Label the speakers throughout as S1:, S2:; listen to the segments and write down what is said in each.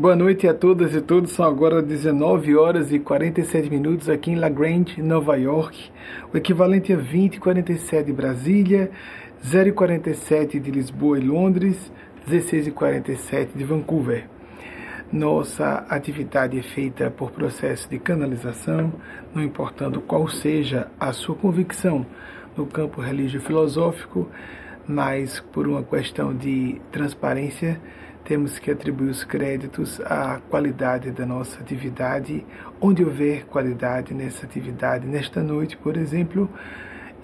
S1: Boa noite a todas e todos. São agora 19 horas e 47 minutos aqui em La Grande, Nova York. O equivalente a 20 e 47 de Brasília, 0 e 47 de Lisboa e Londres, 16 e 47 de Vancouver. Nossa atividade é feita por processo de canalização, não importando qual seja a sua convicção no campo religio-filosófico, mas por uma questão de transparência temos que atribuir os créditos à qualidade da nossa atividade, onde houver qualidade nessa atividade. Nesta noite, por exemplo,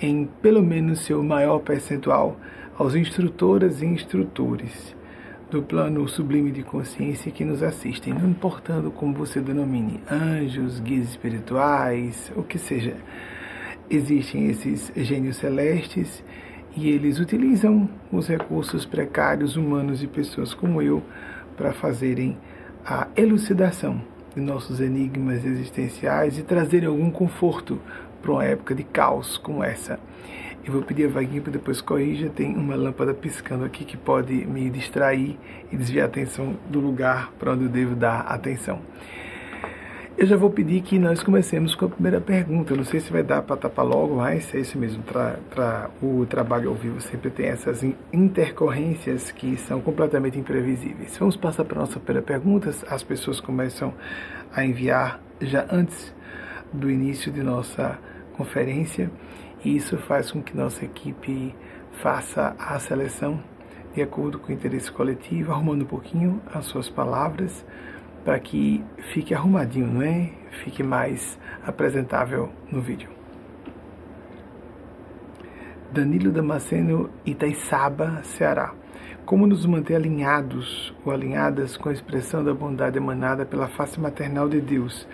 S1: em pelo menos seu maior percentual, aos instrutoras e instrutores do plano sublime de consciência que nos assistem, não importando como você denomine, anjos, guias espirituais, o que seja. Existem esses gênios celestes e eles utilizam os recursos precários humanos de pessoas como eu para fazerem a elucidação de nossos enigmas existenciais e trazerem algum conforto para uma época de caos como essa. Eu vou pedir a Vaguinha para depois corrija, tem uma lâmpada piscando aqui que pode me distrair e desviar a atenção do lugar para onde eu devo dar atenção. Eu já vou pedir que nós comecemos com a primeira pergunta. Eu não sei se vai dar para tapar logo, mas é isso mesmo. Para o trabalho ao vivo sempre tem essas intercorrências que são completamente imprevisíveis. Vamos passar para a nossa primeira pergunta. As pessoas começam a enviar já antes do início de nossa conferência e isso faz com que nossa equipe faça a seleção de acordo com o interesse coletivo, arrumando um pouquinho as suas palavras para que fique arrumadinho, não é? Fique mais apresentável no vídeo. Danilo Damasceno, Itaiçaba, Ceará. Como nos manter alinhados ou alinhadas com a expressão da bondade emanada pela face maternal de Deus,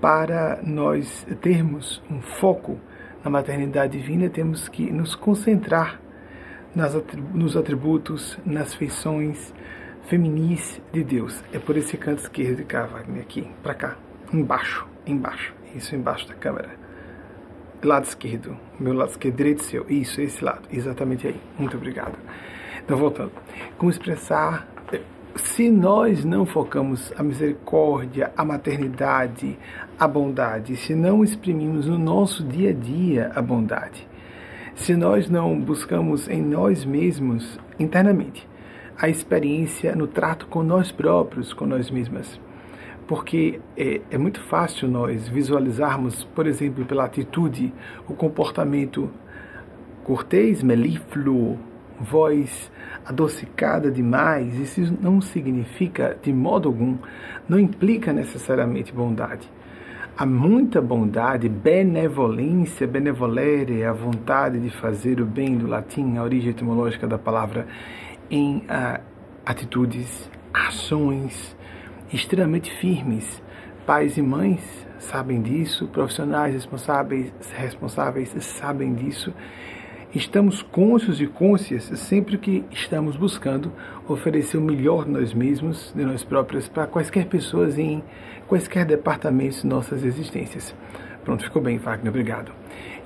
S1: para nós termos um foco na maternidade divina, temos que nos concentrar nas, nos atributos, nas feições, feminis de Deus. É por esse canto esquerdo de cá, Wagner, aqui, para cá, embaixo, embaixo, isso embaixo da câmera. Lado esquerdo, meu lado esquerdo, direito seu, isso, esse lado, exatamente aí. Muito obrigado. Então, voltando. Como expressar, se nós não focamos a misericórdia, a maternidade, a bondade, se não exprimimos no nosso dia a dia a bondade, se nós não buscamos em nós mesmos internamente a experiência no trato com nós próprios, com nós mesmas. Porque é, é muito fácil nós visualizarmos, por exemplo, pela atitude, o comportamento cortês, melífluo, voz adocicada demais, isso não significa de modo algum, não implica necessariamente bondade. Há muita bondade, benevolência, benevolere, a vontade de fazer o bem do latim, a origem etimológica da palavra em uh, atitudes, ações extremamente firmes. Pais e mães sabem disso, profissionais responsáveis, responsáveis sabem disso. Estamos cônscios e cônscias sempre que estamos buscando oferecer o melhor de nós mesmos, de nós próprios, para quaisquer pessoas em quaisquer departamentos de nossas existências. Pronto, ficou bem, Wagner, obrigado.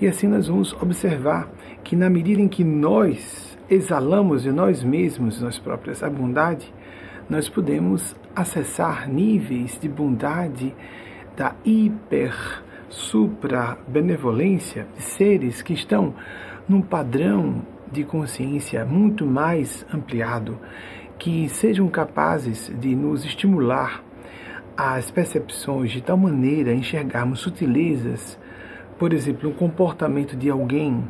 S1: E assim nós vamos observar que na medida em que nós exalamos de nós mesmos, nós próprios, a bondade, nós podemos acessar níveis de bondade da hiper, supra benevolência de seres que estão num padrão de consciência muito mais ampliado, que sejam capazes de nos estimular as percepções de tal maneira a enxergarmos sutilezas, por exemplo, um comportamento de alguém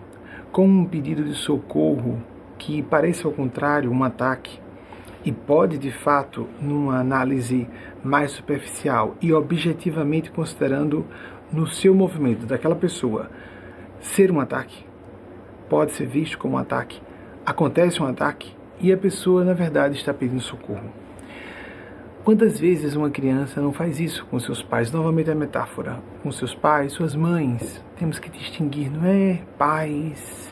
S1: com um pedido de socorro que pareça ao contrário um ataque e pode de fato, numa análise mais superficial e objetivamente considerando no seu movimento daquela pessoa ser um ataque, pode ser visto como um ataque. Acontece um ataque e a pessoa na verdade está pedindo socorro. Quantas vezes uma criança não faz isso com seus pais? Novamente a metáfora, com seus pais, suas mães. Temos que distinguir, não é pais,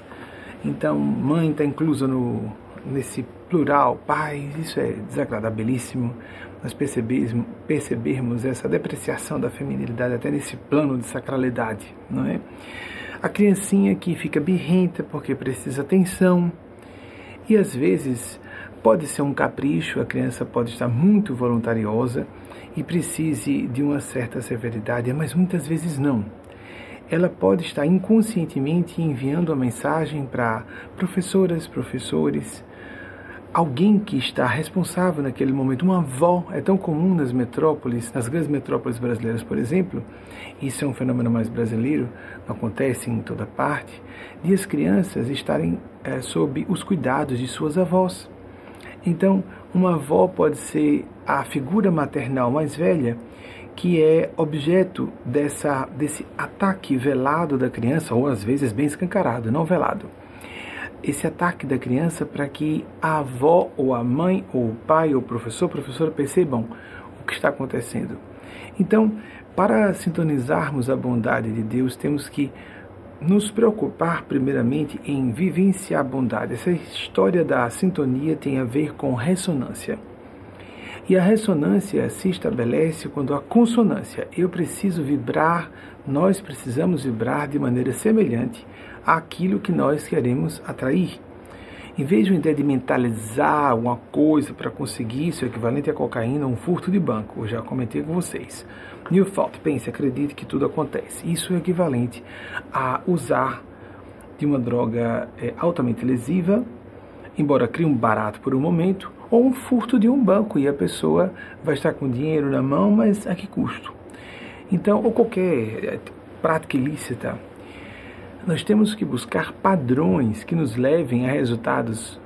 S1: então, mãe está inclusa no, nesse plural, pais, isso é desagradabilíssimo. Nós percebermos, percebermos essa depreciação da feminilidade até nesse plano de sacralidade, não é? A criancinha que fica birrenta porque precisa atenção e às vezes Pode ser um capricho, a criança pode estar muito voluntariosa e precise de uma certa severidade, mas muitas vezes não. Ela pode estar inconscientemente enviando a mensagem para professoras, professores, alguém que está responsável naquele momento, uma avó, é tão comum nas metrópoles, nas grandes metrópoles brasileiras, por exemplo, isso é um fenômeno mais brasileiro, não acontece em toda parte, de as crianças estarem é, sob os cuidados de suas avós. Então, uma avó pode ser a figura maternal mais velha que é objeto dessa, desse ataque velado da criança, ou às vezes bem escancarado, não velado esse ataque da criança para que a avó ou a mãe ou o pai ou o professor, professora percebam o que está acontecendo. Então, para sintonizarmos a bondade de Deus, temos que nos preocupar primeiramente em vivenciar a bondade. Essa história da sintonia tem a ver com ressonância. E a ressonância se estabelece quando a consonância, eu preciso vibrar, nós precisamos vibrar de maneira semelhante àquilo que nós queremos atrair. Em vez de de mentalizar uma coisa para conseguir isso, equivalente a cocaína, um furto de banco, eu já comentei com vocês. New thought, pense, acredite que tudo acontece. Isso é equivalente a usar de uma droga é, altamente lesiva, embora crie um barato por um momento, ou um furto de um banco e a pessoa vai estar com dinheiro na mão, mas a que custo? Então, ou qualquer é, prática ilícita, nós temos que buscar padrões que nos levem a resultados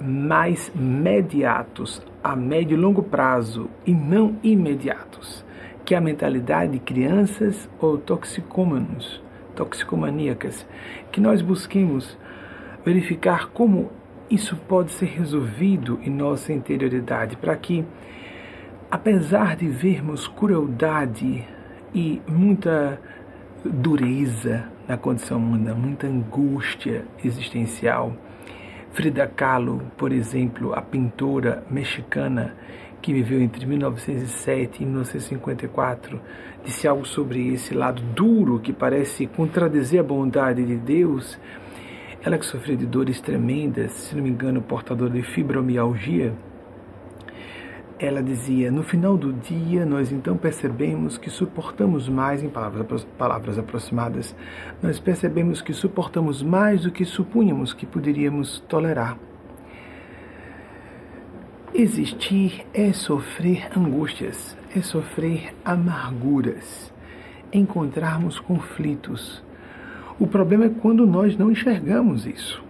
S1: mais imediatos, a médio e longo prazo, e não imediatos, que é a mentalidade de crianças ou toxicômanos, toxicomaníacas, que nós busquemos verificar como isso pode ser resolvido em nossa interioridade, para que, apesar de vermos crueldade e muita dureza na condição humana, muita angústia existencial. Frida Kahlo, por exemplo, a pintora mexicana que viveu entre 1907 e 1954, disse algo sobre esse lado duro que parece contradizer a bondade de Deus. Ela que sofreu de dores tremendas, se não me engano, portadora de fibromialgia, ela dizia: No final do dia, nós então percebemos que suportamos mais, em palavras, palavras aproximadas, nós percebemos que suportamos mais do que supunhamos que poderíamos tolerar. Existir é sofrer angústias, é sofrer amarguras, encontrarmos conflitos. O problema é quando nós não enxergamos isso.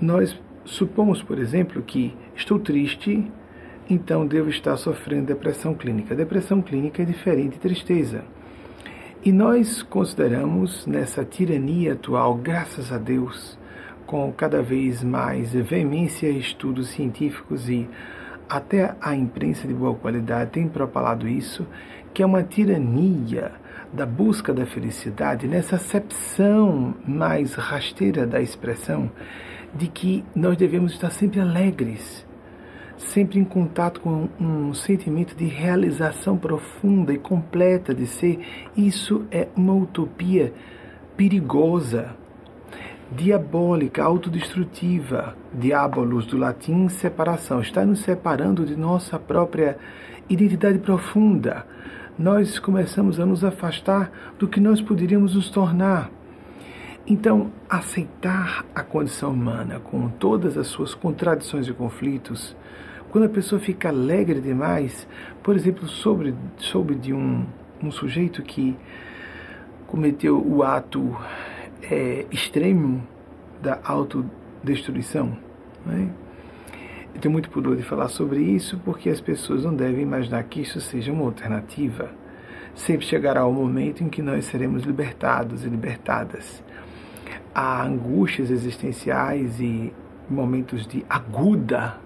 S1: Nós supomos, por exemplo, que estou triste então devo estar sofrendo depressão clínica. Depressão clínica é diferente de tristeza. E nós consideramos nessa tirania atual, graças a Deus, com cada vez mais veemência estudos científicos e até a imprensa de boa qualidade tem propalado isso, que é uma tirania da busca da felicidade, nessa acepção mais rasteira da expressão de que nós devemos estar sempre alegres sempre em contato com um sentimento de realização profunda e completa de ser, isso é uma utopia perigosa, diabólica, autodestrutiva. Diabolos, do latim separação, está nos separando de nossa própria identidade profunda. Nós começamos a nos afastar do que nós poderíamos nos tornar. Então, aceitar a condição humana com todas as suas contradições e conflitos, quando a pessoa fica alegre demais, por exemplo, sobre, soube de um, um sujeito que cometeu o ato é, extremo da autodestruição. Né? Eu tenho muito pudor de falar sobre isso porque as pessoas não devem imaginar que isso seja uma alternativa. Sempre chegará o momento em que nós seremos libertados e libertadas. Há angústias existenciais e momentos de aguda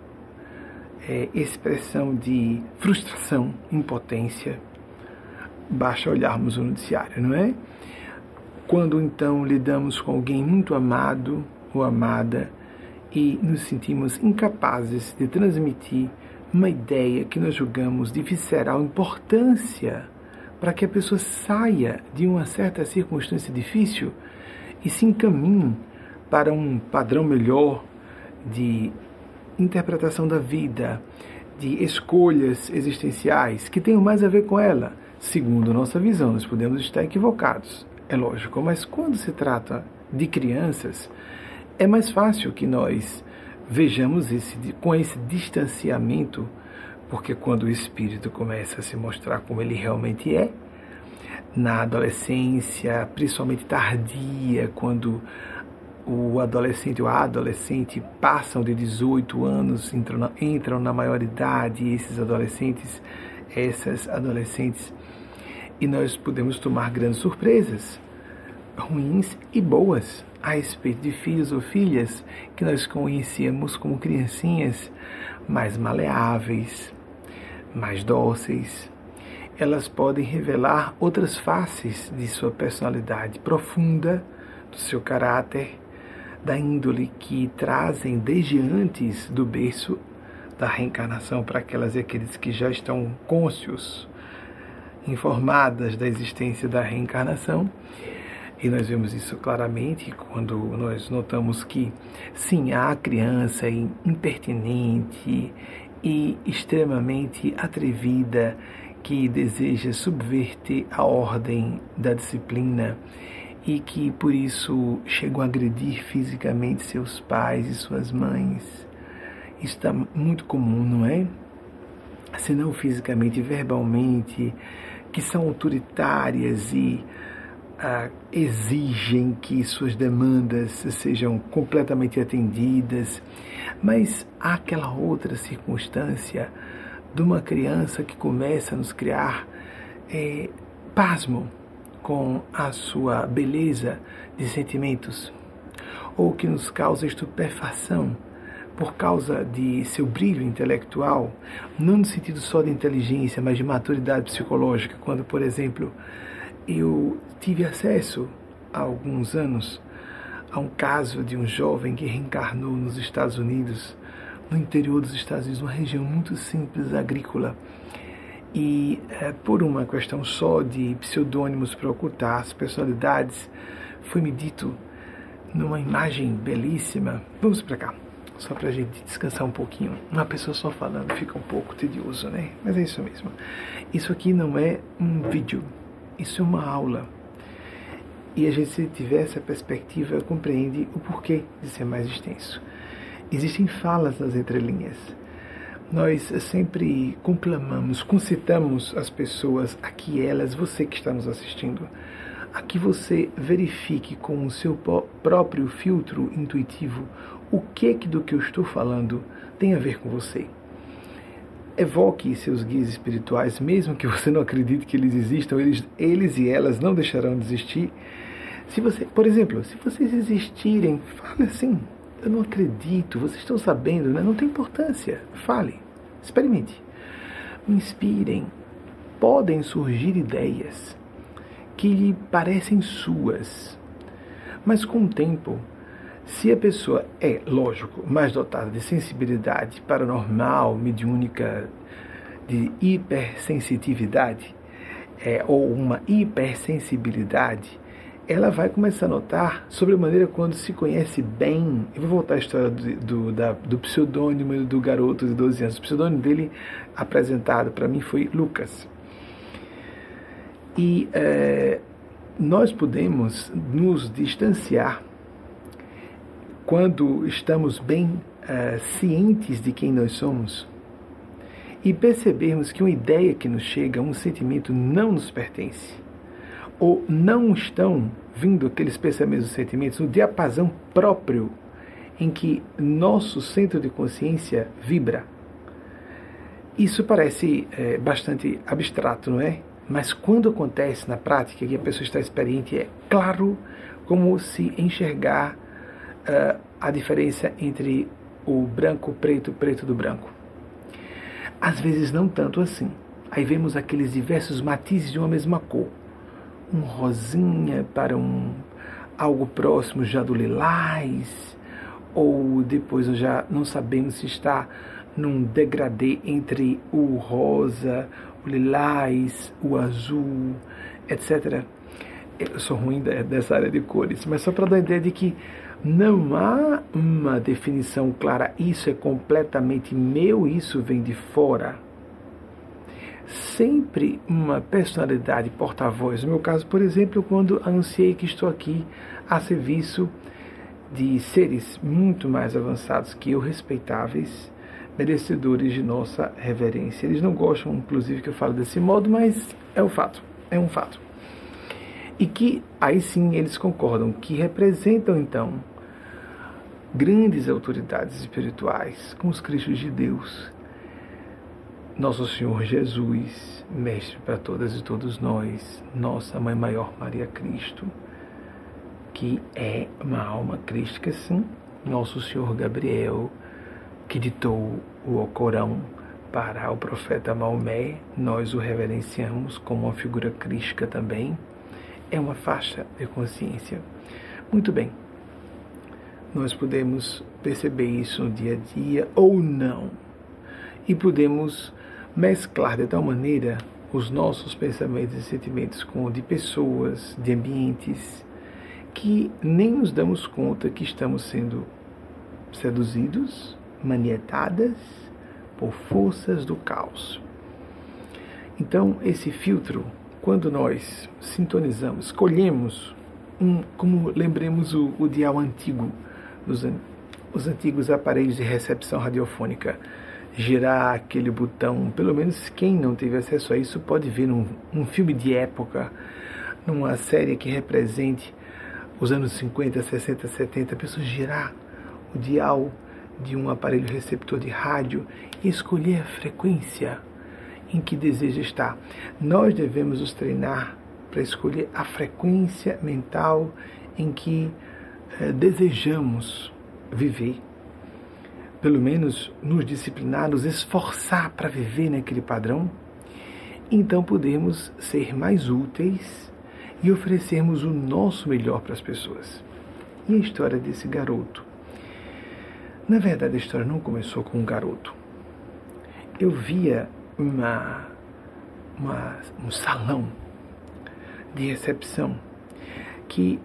S1: é, expressão de frustração, impotência. Basta olharmos o noticiário, não é? Quando então lidamos com alguém muito amado ou amada e nos sentimos incapazes de transmitir uma ideia que nós julgamos de visceral importância para que a pessoa saia de uma certa circunstância difícil e se encaminhe para um padrão melhor de interpretação da vida, de escolhas existenciais que tenham mais a ver com ela. Segundo nossa visão, nós podemos estar equivocados, é lógico, mas quando se trata de crianças, é mais fácil que nós vejamos esse, com esse distanciamento, porque quando o espírito começa a se mostrar como ele realmente é, na adolescência, principalmente tardia, quando o adolescente ou a adolescente passam de 18 anos, entram na, entram na maioridade, esses adolescentes, essas adolescentes, e nós podemos tomar grandes surpresas, ruins e boas, a respeito de filhos ou filhas que nós conhecíamos como criancinhas mais maleáveis, mais dóceis. Elas podem revelar outras faces de sua personalidade profunda, do seu caráter, da índole que trazem desde antes do berço da reencarnação para aquelas e aqueles que já estão cônscios, informadas da existência da reencarnação. E nós vemos isso claramente quando nós notamos que, sim, há criança impertinente e extremamente atrevida que deseja subverter a ordem da disciplina e que por isso chegam a agredir fisicamente seus pais e suas mães. Isso está muito comum, não é? Se não fisicamente, verbalmente, que são autoritárias e ah, exigem que suas demandas sejam completamente atendidas, mas há aquela outra circunstância de uma criança que começa a nos criar é, pasmo com a sua beleza de sentimentos, ou que nos causa estupefação por causa de seu brilho intelectual, não no sentido só de inteligência, mas de maturidade psicológica, quando, por exemplo, eu tive acesso há alguns anos a um caso de um jovem que reencarnou nos Estados Unidos, no interior dos Estados Unidos, uma região muito simples agrícola, e é, por uma questão só de pseudônimos para ocultar as personalidades, foi-me dito numa imagem belíssima. Vamos para cá, só para a gente descansar um pouquinho. Uma pessoa só falando fica um pouco tedioso, né? Mas é isso mesmo. Isso aqui não é um vídeo, isso é uma aula. E a gente, se tiver essa perspectiva, compreende o porquê de ser mais extenso. Existem falas nas entrelinhas nós sempre conclamamos, concitamos as pessoas a que elas, você que está nos assistindo, a que você verifique com o seu próprio filtro intuitivo o que, que do que eu estou falando tem a ver com você. Evoque seus guias espirituais, mesmo que você não acredite que eles existam, eles, eles e elas não deixarão de existir. Se você, por exemplo, se vocês existirem, fale assim, eu não acredito, vocês estão sabendo, né? não tem importância. Fale, experimente. Inspirem. Podem surgir ideias que lhe parecem suas, mas com o tempo, se a pessoa é, lógico, mais dotada de sensibilidade paranormal, mediúnica, de hipersensitividade, é, ou uma hipersensibilidade, ela vai começar a notar sobre a maneira quando se conhece bem. Eu vou voltar à história do, do, da, do pseudônimo do garoto de 12 anos. O pseudônimo dele apresentado para mim foi Lucas. E é, nós podemos nos distanciar quando estamos bem é, cientes de quem nós somos e percebermos que uma ideia que nos chega, um sentimento não nos pertence ou não estão vindo aqueles pensamentos e sentimentos no diapasão próprio em que nosso centro de consciência vibra. Isso parece é, bastante abstrato, não é? Mas quando acontece na prática, que a pessoa está experiente, é claro como se enxergar uh, a diferença entre o branco, preto, preto do branco. Às vezes não tanto assim. Aí vemos aqueles diversos matizes de uma mesma cor um rosinha para um algo próximo já do lilás, ou depois já não sabemos se está num degradê entre o rosa, o lilás, o azul, etc. Eu sou ruim dessa área de cores, mas só para dar a ideia de que Não há uma definição clara, isso é completamente meu, isso vem de fora. Sempre uma personalidade porta-voz. No meu caso, por exemplo, quando anunciei que estou aqui a serviço de seres muito mais avançados que eu, respeitáveis, merecedores de nossa reverência. Eles não gostam, inclusive, que eu falo desse modo, mas é um fato, é um fato. E que aí sim eles concordam que representam então grandes autoridades espirituais, como os Cristos de Deus, nosso Senhor Jesus, Mestre para todas e todos nós, nossa Mãe Maior Maria Cristo, que é uma alma crística, sim, nosso Senhor Gabriel, que ditou o Corão para o profeta Maomé, nós o reverenciamos como uma figura crística também, é uma faixa de consciência. Muito bem, nós podemos perceber isso no dia a dia ou não. E podemos mesclar de tal maneira os nossos pensamentos e sentimentos com de pessoas, de ambientes, que nem nos damos conta que estamos sendo seduzidos, manietadas por forças do caos. Então, esse filtro, quando nós sintonizamos, escolhemos um, como lembremos o, o dial antigo, os, os antigos aparelhos de recepção radiofônica, girar aquele botão, pelo menos quem não teve acesso a isso pode ver num, num filme de época, numa série que represente os anos 50, 60, 70, a pessoa girar o dial de um aparelho receptor de rádio e escolher a frequência em que deseja estar. Nós devemos nos treinar para escolher a frequência mental em que eh, desejamos viver, pelo menos nos disciplinar, nos esforçar para viver naquele padrão, então podemos ser mais úteis e oferecermos o nosso melhor para as pessoas. E a história desse garoto? Na verdade, a história não começou com um garoto. Eu via uma, uma, um salão de recepção que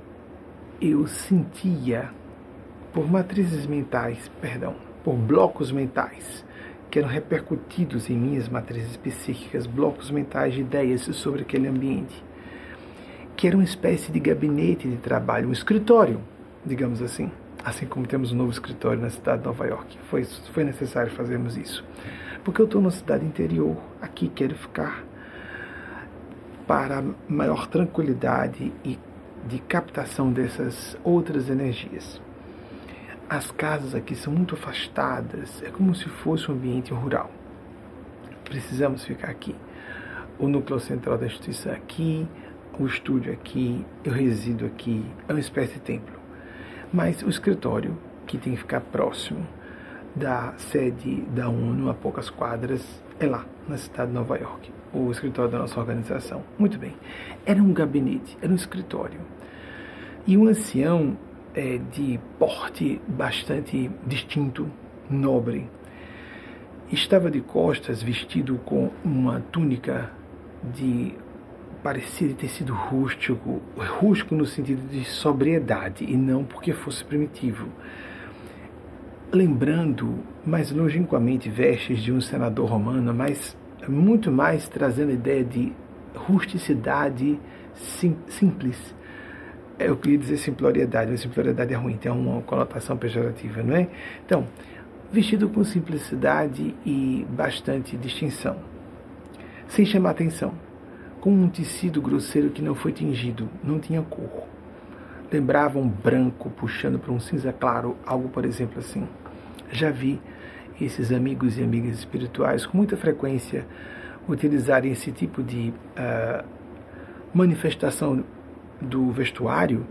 S1: eu sentia por matrizes mentais, perdão, por blocos mentais que eram repercutidos em minhas matrizes psíquicas, blocos mentais de ideias sobre aquele ambiente, que era uma espécie de gabinete de trabalho, um escritório, digamos assim, assim como temos um novo escritório na cidade de Nova York. Foi, foi necessário fazermos isso. Porque eu estou numa cidade interior, aqui quero ficar para maior tranquilidade e de captação dessas outras energias. As casas aqui são muito afastadas, é como se fosse um ambiente rural. Precisamos ficar aqui. O núcleo central da instituição é aqui, o estúdio é aqui, eu resido aqui, é uma espécie de templo. Mas o escritório, que tem que ficar próximo da sede da ONU, a poucas quadras, é lá, na cidade de Nova York, o escritório da nossa organização. Muito bem. Era um gabinete, era um escritório. E um ancião é, de porte bastante distinto, nobre, estava de costas, vestido com uma túnica de parecia ter sido rústico, rústico no sentido de sobriedade e não porque fosse primitivo lembrando mais longínquamente vestes de um senador romano, mas muito mais trazendo a ideia de rusticidade sim, simples. Eu queria dizer simploriedade, mas simploriedade é ruim, tem uma conotação pejorativa, não é? Então, vestido com simplicidade e bastante distinção, sem chamar atenção, com um tecido grosseiro que não foi tingido, não tinha cor lembrava um branco puxando para um cinza claro, algo, por exemplo, assim. Já vi esses amigos e amigas espirituais com muita frequência utilizarem esse tipo de uh, manifestação do vestuário.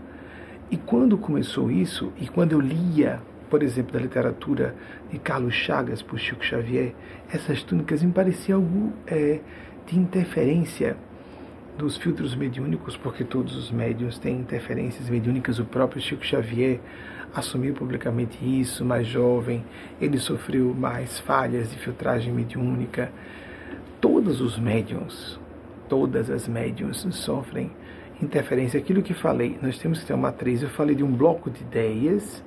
S1: E quando começou isso, e quando eu lia, por exemplo, da literatura de Carlos Chagas por Chico Xavier, essas túnicas me parecia algo é, de interferência dos filtros mediúnicos, porque todos os médiuns têm interferências mediúnicas. O próprio Chico Xavier assumiu publicamente isso, mais jovem, ele sofreu mais falhas de filtragem mediúnica. Todos os médiums, todas as médiums sofrem interferência, aquilo que falei, nós temos que ter uma matriz. Eu falei de um bloco de ideias,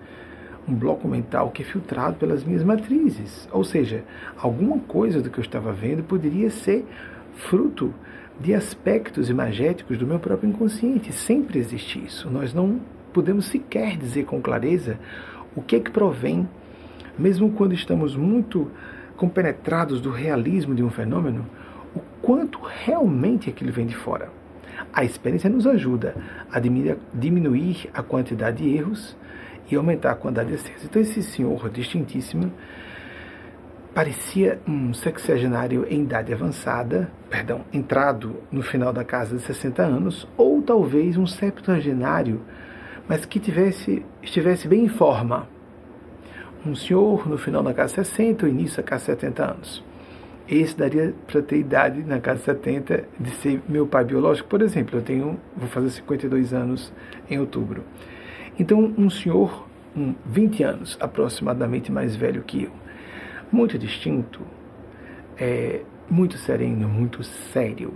S1: um bloco mental que é filtrado pelas minhas matrizes. Ou seja, alguma coisa do que eu estava vendo poderia ser fruto de aspectos imagéticos do meu próprio inconsciente. Sempre existe isso. Nós não podemos sequer dizer com clareza o que é que provém, mesmo quando estamos muito compenetrados do realismo de um fenômeno, o quanto realmente aquilo vem de fora. A experiência nos ajuda a diminuir a quantidade de erros e aumentar a quantidade de acertos. Então, esse senhor distintíssimo parecia um sexagenário em idade avançada, perdão, entrado no final da casa de 60 anos, ou talvez um septuagenário, mas que tivesse, estivesse bem em forma. Um senhor no final da casa 60 ou início da casa 70 anos. Esse daria para ter idade na casa 70 de ser meu pai biológico, por exemplo. Eu tenho, vou fazer 52 anos em outubro. Então, um senhor, um 20 anos aproximadamente mais velho que eu, muito distinto, é, muito sereno, muito sério.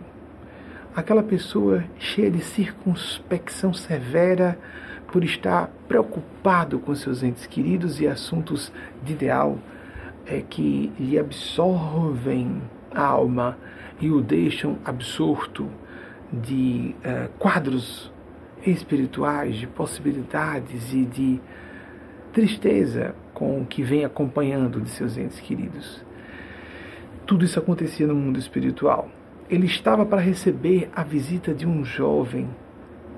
S1: Aquela pessoa cheia de circunspecção severa por estar preocupado com seus entes queridos e assuntos de ideal é, que lhe absorvem a alma e o deixam absorto de é, quadros espirituais, de possibilidades e de tristeza com o que vem acompanhando de seus entes queridos. Tudo isso acontecia no mundo espiritual. Ele estava para receber a visita de um jovem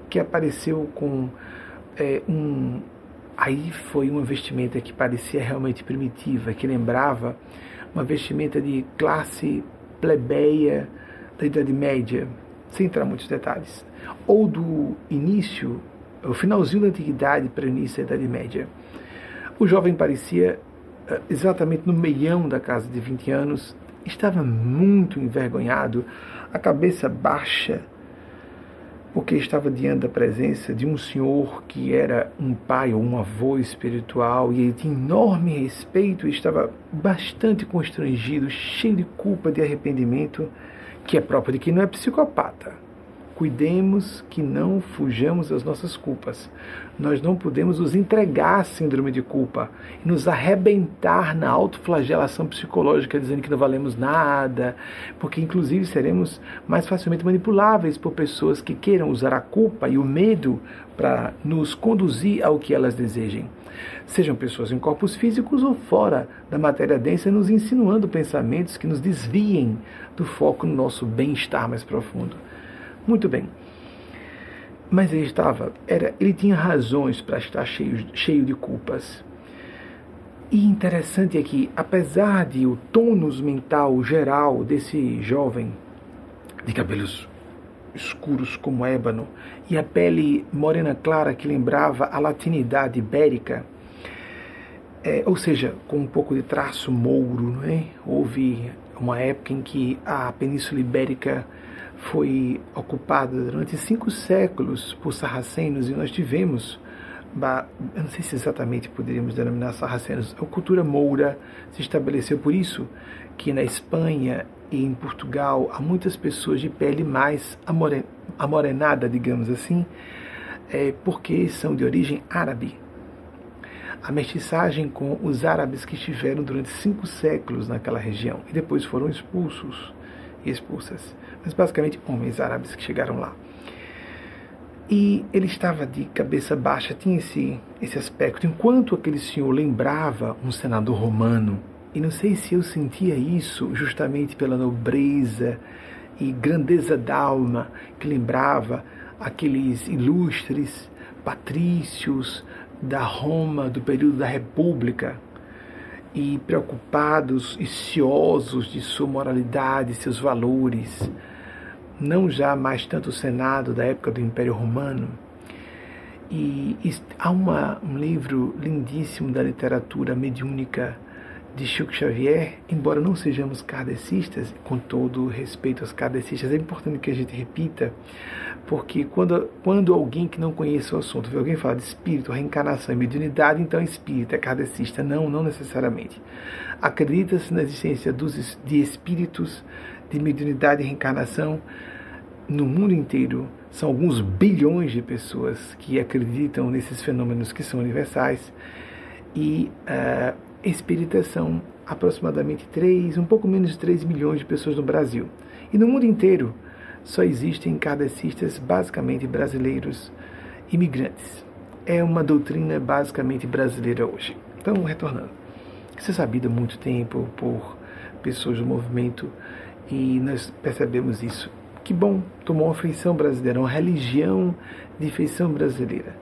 S1: que apareceu com é, um. Aí foi uma vestimenta que parecia realmente primitiva, que lembrava uma vestimenta de classe plebeia da Idade Média, sem entrar muitos detalhes, ou do início, o finalzinho da Antiguidade para o início da Idade Média. O jovem parecia eh, exatamente no meião da casa de 20 anos, estava muito envergonhado, a cabeça baixa, porque estava diante da presença de um senhor que era um pai ou um avô espiritual e ele tinha enorme respeito e estava bastante constrangido, cheio de culpa, de arrependimento, que é próprio de quem não é psicopata. Cuidemos que não fujamos das nossas culpas. Nós não podemos nos entregar à síndrome de culpa e nos arrebentar na autoflagelação psicológica, dizendo que não valemos nada, porque inclusive seremos mais facilmente manipuláveis por pessoas que queiram usar a culpa e o medo para nos conduzir ao que elas desejem. Sejam pessoas em corpos físicos ou fora da matéria densa, nos insinuando pensamentos que nos desviem do foco no nosso bem-estar mais profundo. Muito bem. Mas ele estava, era, ele tinha razões para estar cheio, cheio de culpas. E interessante é que, apesar de o tônus mental geral desse jovem, de cabelos escuros como ébano, e a pele morena clara que lembrava a latinidade ibérica, é, ou seja, com um pouco de traço mouro, é? Houve uma época em que a Península Ibérica foi ocupada durante cinco séculos por sarracenos e nós tivemos, eu não sei se exatamente poderíamos denominar sarracenos, a cultura moura se estabeleceu por isso que na Espanha e em Portugal há muitas pessoas de pele mais amorenada, digamos assim, é, porque são de origem árabe. A mestiçagem com os árabes que estiveram durante cinco séculos naquela região e depois foram expulsos e expulsas mas basicamente homens árabes que chegaram lá. E ele estava de cabeça baixa, tinha esse, esse aspecto, enquanto aquele senhor lembrava um senador romano, e não sei se eu sentia isso justamente pela nobreza e grandeza da alma que lembrava aqueles ilustres patrícios da Roma do período da República, e preocupados e ciosos de sua moralidade, seus valores, não já mais tanto o Senado da época do Império Romano. E, e há uma, um livro lindíssimo da literatura mediúnica de Chico Xavier, embora não sejamos kardecistas, com todo respeito aos kardecistas, é importante que a gente repita, porque quando, quando alguém que não conhece o assunto vê alguém falar de espírito, reencarnação e mediunidade, então é é kardecista. Não, não necessariamente. Acredita-se na existência dos, de espíritos de mediunidade e reencarnação no mundo inteiro são alguns bilhões de pessoas que acreditam nesses fenômenos que são universais e uh, espíritas são aproximadamente 3, um pouco menos de 3 milhões de pessoas no Brasil. E no mundo inteiro só existem kardecistas basicamente brasileiros imigrantes. É uma doutrina basicamente brasileira hoje. Então, retornando. Isso é sabido há muito tempo por pessoas do movimento e nós percebemos isso. Que bom, tomou uma feição brasileira, uma religião de feição brasileira.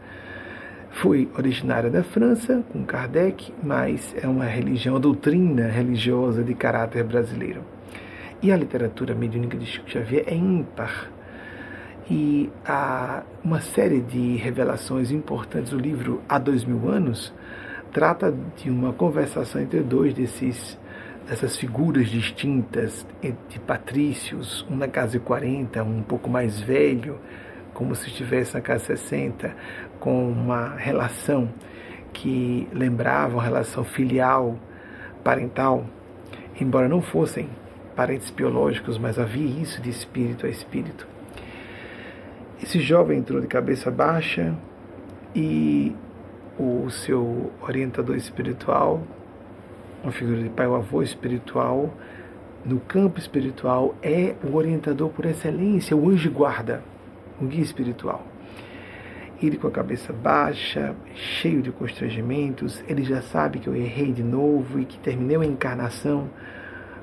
S1: Foi originária da França, com Kardec, mas é uma religião, uma doutrina religiosa de caráter brasileiro. E a literatura mediúnica de Chico Xavier é ímpar. E há uma série de revelações importantes. O livro Há Dois Mil Anos trata de uma conversação entre dois desses dessas figuras distintas de patrícios, um na casa de 40, um pouco mais velho, como se estivesse na casa 60, com uma relação que lembrava uma relação filial, parental, embora não fossem parentes biológicos, mas havia isso de espírito a espírito. Esse jovem entrou de cabeça baixa e o seu orientador espiritual, uma figura de pai ou avô espiritual, no campo espiritual, é o orientador por excelência, o anjo guarda, o guia espiritual. Ele com a cabeça baixa, cheio de constrangimentos, ele já sabe que eu errei de novo e que terminei a encarnação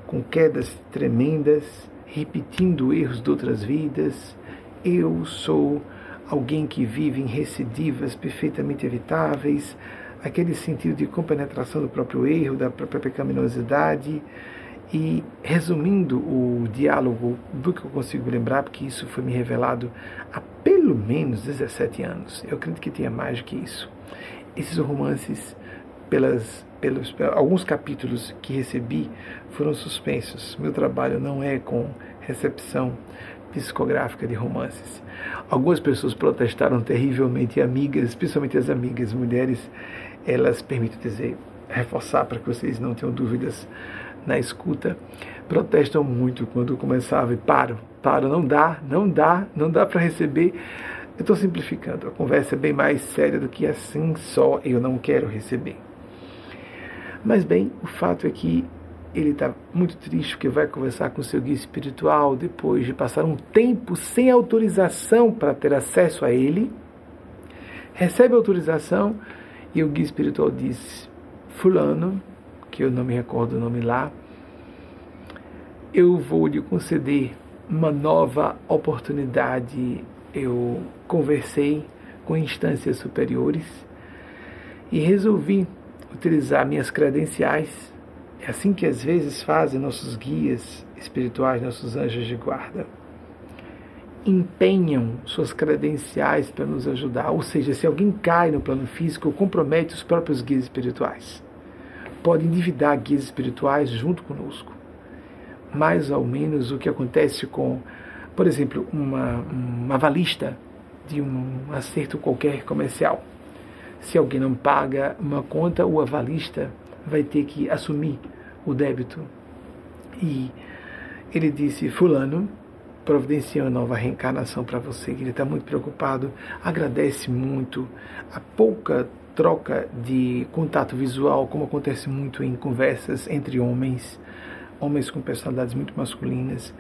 S1: com quedas tremendas, repetindo erros de outras vidas. Eu sou alguém que vive em recidivas perfeitamente evitáveis, aquele sentido de compenetração do próprio erro, da própria pecaminosidade. E resumindo o diálogo do que eu consigo lembrar, porque isso foi me revelado há pelo menos 17 anos, eu acredito que tenha mais do que isso. Esses romances pelas, pelos alguns capítulos que recebi foram suspensos. Meu trabalho não é com recepção psicográfica de romances. Algumas pessoas protestaram terrivelmente, amigas, especialmente as amigas mulheres, elas permitem dizer, reforçar para que vocês não tenham dúvidas na escuta, protestam muito quando começava e paro, paro, não dá, não dá, não dá para receber. Eu estou simplificando, a conversa é bem mais séria do que assim só eu não quero receber. Mas bem, o fato é que ele está muito triste porque vai conversar com seu guia espiritual depois de passar um tempo sem autorização para ter acesso a ele. Recebe autorização e o guia espiritual diz: Fulano, que eu não me recordo o nome lá, eu vou lhe conceder uma nova oportunidade. Eu conversei com instâncias superiores e resolvi utilizar minhas credenciais. É assim que às vezes fazem nossos guias espirituais, nossos anjos de guarda. Empenham suas credenciais para nos ajudar. Ou seja, se alguém cai no plano físico, compromete os próprios guias espirituais. Pode endividar guias espirituais junto conosco. Mais ou menos o que acontece com, por exemplo, uma, uma avalista de um acerto qualquer comercial se alguém não paga uma conta, o avalista vai ter que assumir o débito. E ele disse: Fulano, providencia uma nova reencarnação para você, ele está muito preocupado, agradece muito a pouca troca de contato visual, como acontece muito em conversas entre homens, homens com personalidades muito masculinas.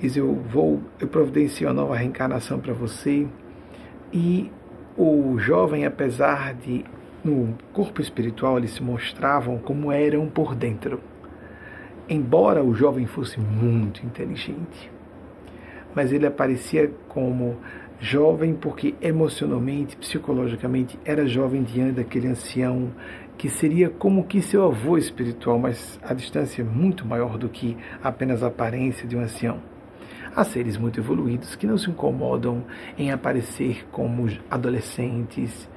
S1: Diz: Eu vou, eu providencio uma nova reencarnação para você. E o jovem, apesar de no corpo espiritual eles se mostravam como eram por dentro. Embora o jovem fosse muito inteligente, mas ele aparecia como jovem porque emocionalmente, psicologicamente era jovem diante daquele ancião que seria como que seu avô espiritual, mas a distância é muito maior do que apenas a aparência de um ancião. Há seres muito evoluídos que não se incomodam em aparecer como adolescentes,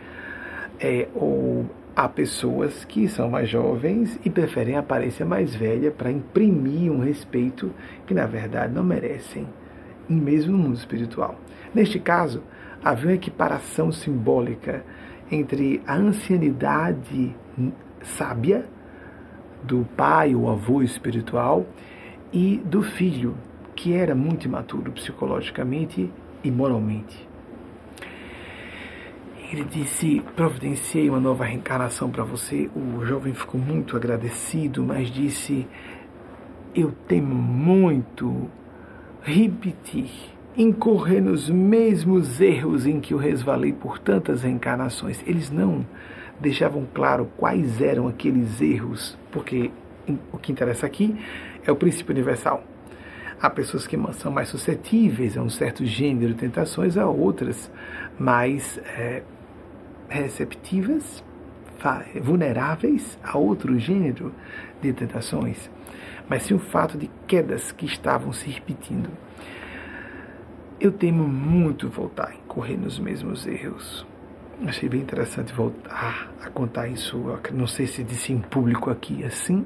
S1: é, ou há pessoas que são mais jovens e preferem a aparência mais velha para imprimir um respeito que na verdade não merecem, mesmo no mundo espiritual. Neste caso, havia uma equiparação simbólica entre a ancianidade sábia do pai ou avô espiritual e do filho que era muito imaturo psicologicamente e moralmente. Ele disse: Providenciei uma nova reencarnação para você. O jovem ficou muito agradecido, mas disse: Eu temo muito repetir, incorrer nos mesmos erros em que eu resvalei por tantas reencarnações. Eles não deixavam claro quais eram aqueles erros, porque o que interessa aqui é o princípio universal. Há pessoas que são mais suscetíveis a um certo gênero de tentações, há outras mais é, receptivas, vulneráveis a outro gênero de tentações, mas sim o fato de quedas que estavam se repetindo. Eu temo muito voltar a correr nos mesmos erros. Achei bem interessante voltar a contar isso. Não sei se disse em público aqui assim,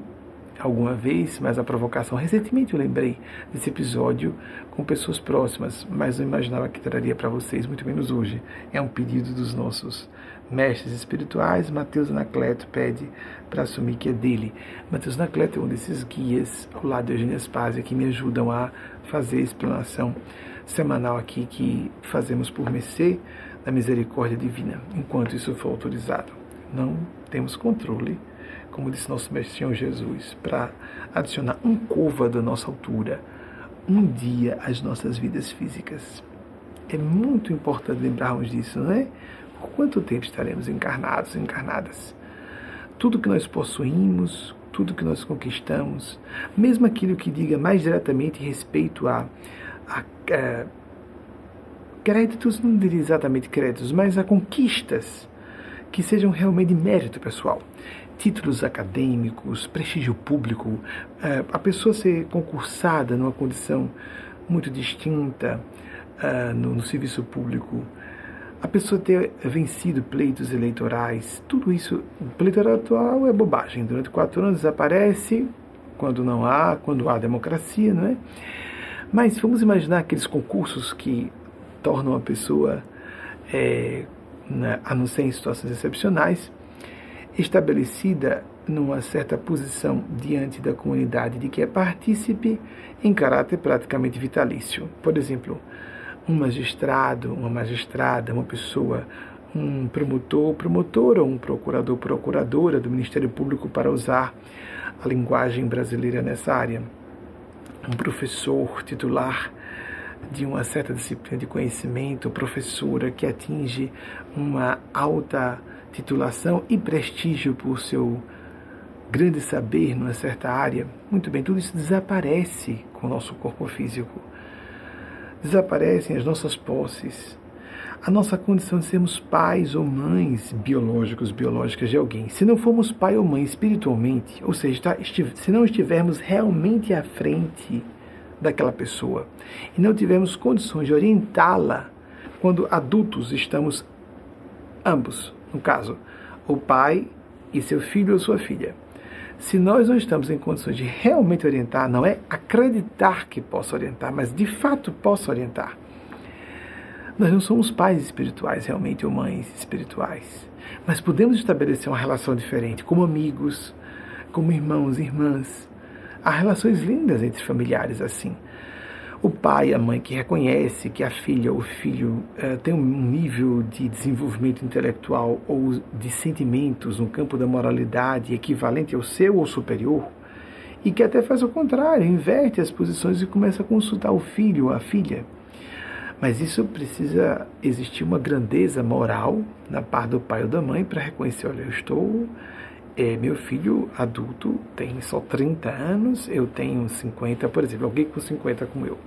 S1: alguma vez, mas a provocação. Recentemente eu lembrei desse episódio com pessoas próximas, mas não imaginava que traria para vocês, muito menos hoje. É um pedido dos nossos mestres espirituais. Mateus Anacleto pede para assumir que é dele. Mateus Anacleto é um desses guias ao lado de Eugênia Spazia que me ajudam a fazer a explanação semanal aqui que fazemos por mercê da misericórdia divina, enquanto isso for autorizado. Não temos controle como disse nosso Mestre Senhor Jesus, para adicionar um côvado da nossa altura, um dia às nossas vidas físicas. É muito importante lembrarmos disso, não é? Por quanto tempo estaremos encarnados, encarnadas? Tudo que nós possuímos, tudo que nós conquistamos, mesmo aquilo que diga mais diretamente respeito a, a, a créditos, não diria exatamente créditos, mas a conquistas que sejam realmente mérito pessoal títulos acadêmicos, prestígio público, é, a pessoa ser concursada numa condição muito distinta é, no, no serviço público, a pessoa ter vencido pleitos eleitorais, tudo isso, o pleito eleitoral é bobagem. Durante quatro anos desaparece, quando não há, quando há democracia, não é? Mas vamos imaginar aqueles concursos que tornam a pessoa, é, né, a não ser em situações excepcionais, estabelecida numa certa posição diante da comunidade de que é partícipe em caráter praticamente vitalício. Por exemplo, um magistrado, uma magistrada, uma pessoa, um promotor, promotora, um procurador, procuradora do Ministério Público para usar a linguagem brasileira nessa área, um professor titular de uma certa disciplina de conhecimento, professora que atinge uma alta titulação e prestígio por seu grande saber numa certa área, muito bem, tudo isso desaparece com o nosso corpo físico. Desaparecem as nossas posses, a nossa condição de sermos pais ou mães biológicos, biológicas de alguém. Se não formos pai ou mãe espiritualmente, ou seja, se não estivermos realmente à frente daquela pessoa e não tivermos condições de orientá-la quando adultos estamos ambos no caso, o pai e seu filho ou sua filha. Se nós não estamos em condições de realmente orientar, não é acreditar que possa orientar, mas de fato possa orientar. Nós não somos pais espirituais realmente ou mães espirituais, mas podemos estabelecer uma relação diferente, como amigos, como irmãos e irmãs. Há relações lindas entre familiares assim o pai a mãe que reconhece que a filha ou o filho eh, tem um nível de desenvolvimento intelectual ou de sentimentos no campo da moralidade equivalente ao seu ou superior, e que até faz o contrário, inverte as posições e começa a consultar o filho ou a filha. Mas isso precisa existir uma grandeza moral na parte do pai ou da mãe para reconhecer, olha, eu estou é, meu filho adulto tem só 30 anos, eu tenho 50, por exemplo, alguém com 50 como eu.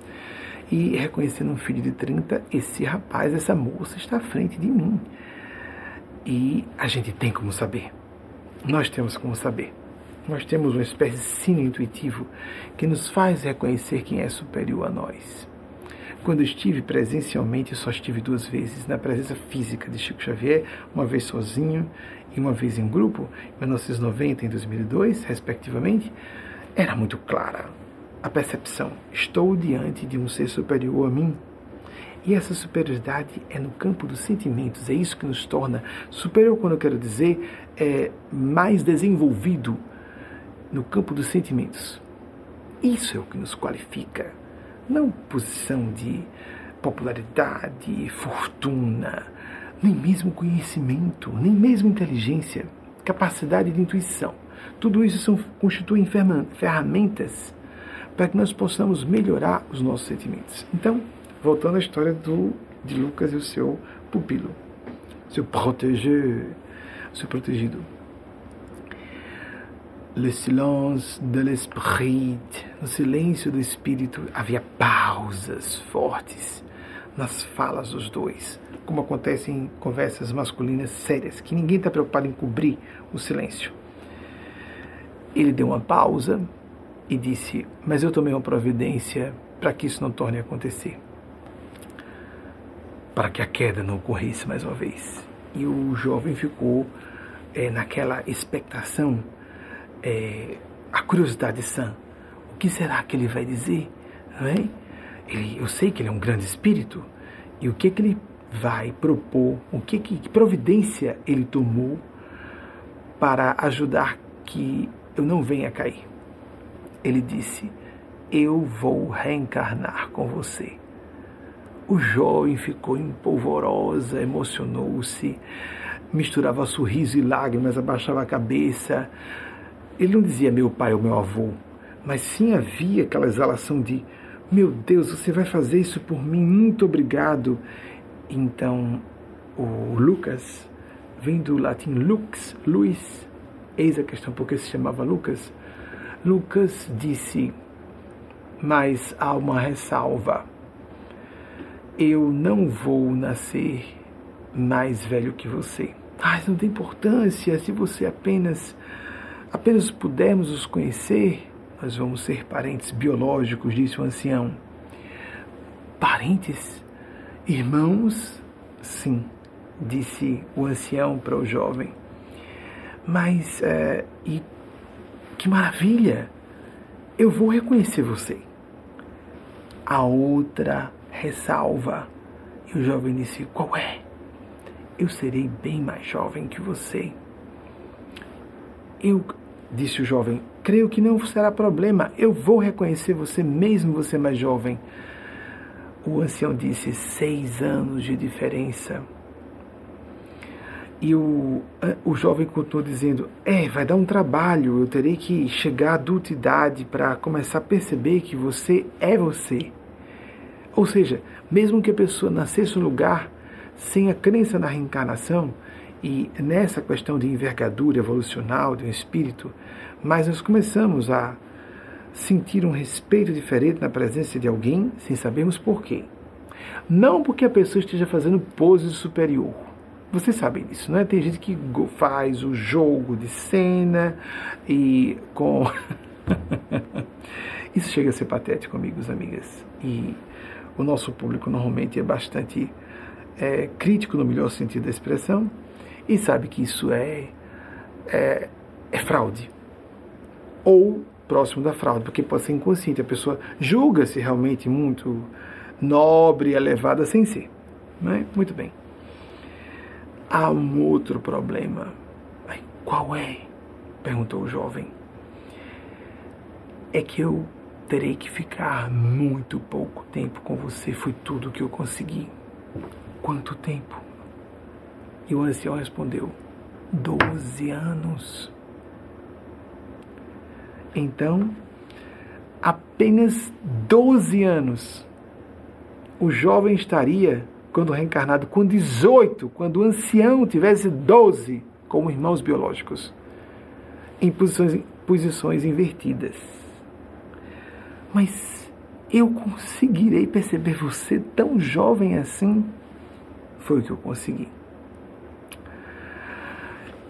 S1: E reconhecendo um filho de 30, esse rapaz, essa moça está à frente de mim. E a gente tem como saber. Nós temos como saber. Nós temos uma espécie de sino intuitivo que nos faz reconhecer quem é superior a nós. Quando estive presencialmente, só estive duas vezes, na presença física de Chico Xavier, uma vez sozinho e uma vez em grupo, em 1990 e em 2002, respectivamente, era muito clara a percepção: estou diante de um ser superior a mim. E essa superioridade é no campo dos sentimentos, é isso que nos torna superior, quando eu quero dizer, é mais desenvolvido no campo dos sentimentos. Isso é o que nos qualifica não posição de popularidade, fortuna, nem mesmo conhecimento, nem mesmo inteligência, capacidade de intuição. Tudo isso são, constituem ferramentas para que nós possamos melhorar os nossos sentimentos. Então, voltando à história do, de Lucas e o seu pupilo, seu protégé, seu protegido. Le silence de l'esprit, no silêncio do espírito havia pausas fortes nas falas dos dois, como acontece em conversas masculinas sérias, que ninguém está preocupado em cobrir o silêncio. Ele deu uma pausa e disse: Mas eu tomei uma providência para que isso não torne a acontecer, para que a queda não ocorresse mais uma vez. E o jovem ficou é, naquela expectação, é, a curiosidade sã. O que será que ele vai dizer? Não é? Ele, eu sei que ele é um grande espírito. E o que, que ele vai propor? O que, que providência ele tomou para ajudar que eu não venha cair? Ele disse: Eu vou reencarnar com você. O jovem ficou empolvorosa, emocionou-se, misturava sorriso e lágrimas, abaixava a cabeça. Ele não dizia meu pai ou meu avô, mas sim havia aquela exalação de meu Deus, você vai fazer isso por mim, muito obrigado. Então, o Lucas, vem do latim lux, luz, eis a questão porque se chamava Lucas. Lucas disse, mas há uma ressalva. Eu não vou nascer mais velho que você. Mas não tem importância se você apenas apenas pudermos os conhecer nós vamos ser parentes biológicos, disse o ancião. Parentes? Irmãos? Sim, disse o ancião para o jovem. Mas, é, e que maravilha! Eu vou reconhecer você. A outra ressalva. E o jovem disse: Qual é? Eu serei bem mais jovem que você. Eu, disse o jovem, creio que não será problema. Eu vou reconhecer você, mesmo você mais jovem. O ancião disse: seis anos de diferença. E o, o jovem continuou dizendo: É, vai dar um trabalho, eu terei que chegar à adultidade para começar a perceber que você é você. Ou seja, mesmo que a pessoa nascesse no lugar sem a crença na reencarnação, e nessa questão de envergadura evolucional de um espírito, mas nós começamos a sentir um respeito diferente na presença de alguém sem sabermos por quê. Não porque a pessoa esteja fazendo pose superior. Vocês sabem disso, não é? Tem gente que faz o jogo de cena e com. Isso chega a ser patético, amigos, amigas. E o nosso público normalmente é bastante é, crítico no melhor sentido da expressão e sabe que isso é, é, é fraude ou próximo da fraude, porque pode ser inconsciente. A pessoa julga-se realmente muito nobre, elevada, sem ser. Né? Muito bem. Há um outro problema. Qual é? perguntou o jovem. É que eu terei que ficar muito pouco tempo com você. Foi tudo que eu consegui. Quanto tempo? E o ancião respondeu: Doze anos. Então, apenas 12 anos, o jovem estaria, quando reencarnado, com 18, quando o ancião tivesse 12, como irmãos biológicos, em posições, posições invertidas. Mas eu conseguirei perceber você tão jovem assim? Foi o que eu consegui.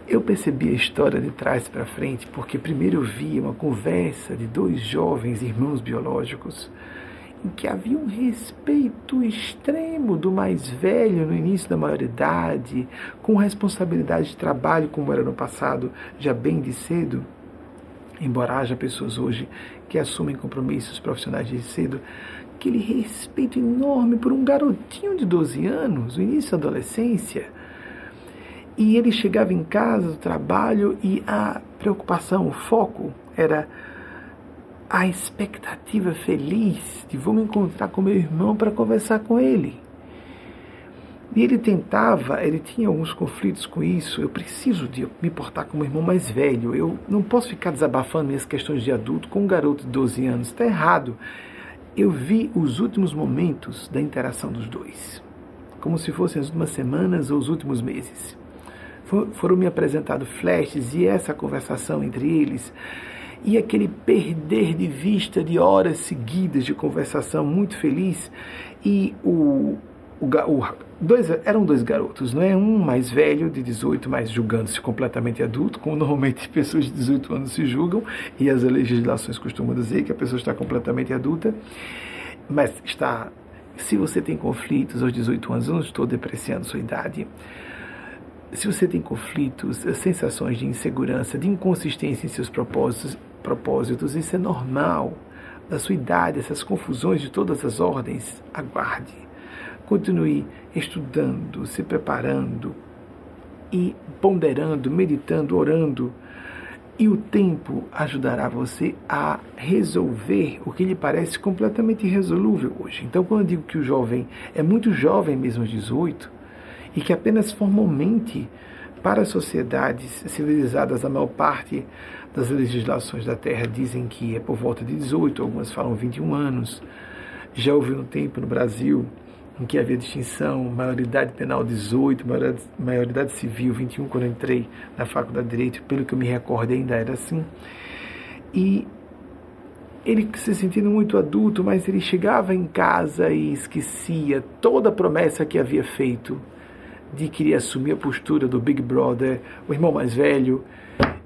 S1: Eu percebi a história de trás para frente porque primeiro eu vi uma conversa de dois jovens irmãos biológicos em que havia um respeito extremo do mais velho no início da maioridade, com responsabilidade de trabalho como era no passado, já bem de cedo. Embora haja pessoas hoje que assumem compromissos profissionais de cedo, aquele respeito enorme por um garotinho de 12 anos, no início da adolescência e ele chegava em casa do trabalho e a preocupação, o foco era a expectativa feliz de vou me encontrar com meu irmão para conversar com ele. E ele tentava, ele tinha alguns conflitos com isso. Eu preciso de me portar como irmão mais velho. Eu não posso ficar desabafando minhas questões de adulto com um garoto de 12 anos. Está errado. Eu vi os últimos momentos da interação dos dois, como se fossem as últimas semanas ou os últimos meses. Foram me apresentados flashes e essa conversação entre eles e aquele perder de vista de horas seguidas de conversação muito feliz e o, o, o dois, eram dois garotos, não é? Um mais velho, de 18, mas julgando-se completamente adulto, como normalmente pessoas de 18 anos se julgam, e as legislações costumam dizer que a pessoa está completamente adulta, mas está. Se você tem conflitos aos 18 anos, eu não estou depreciando sua idade, se você tem conflitos, sensações de insegurança, de inconsistência em seus propósitos, propósitos, isso é normal. Da sua idade, essas confusões de todas as ordens, aguarde. Continue estudando, se preparando e ponderando, meditando, orando. E o tempo ajudará você a resolver o que lhe parece completamente irresolúvel hoje. Então, quando eu digo que o jovem é muito jovem, mesmo aos 18, e que apenas formalmente, para as sociedades civilizadas, a maior parte das legislações da Terra dizem que é por volta de 18, algumas falam 21 anos. Já houve um tempo no Brasil em que havia distinção, maioridade penal 18, maioridade, civil 21, quando eu entrei na Faculdade de Direito, pelo que eu me recordo ainda era assim. E ele se sentindo muito adulto, mas ele chegava em casa e esquecia toda a promessa que havia feito de que iria assumir a postura do Big Brother, o irmão mais velho,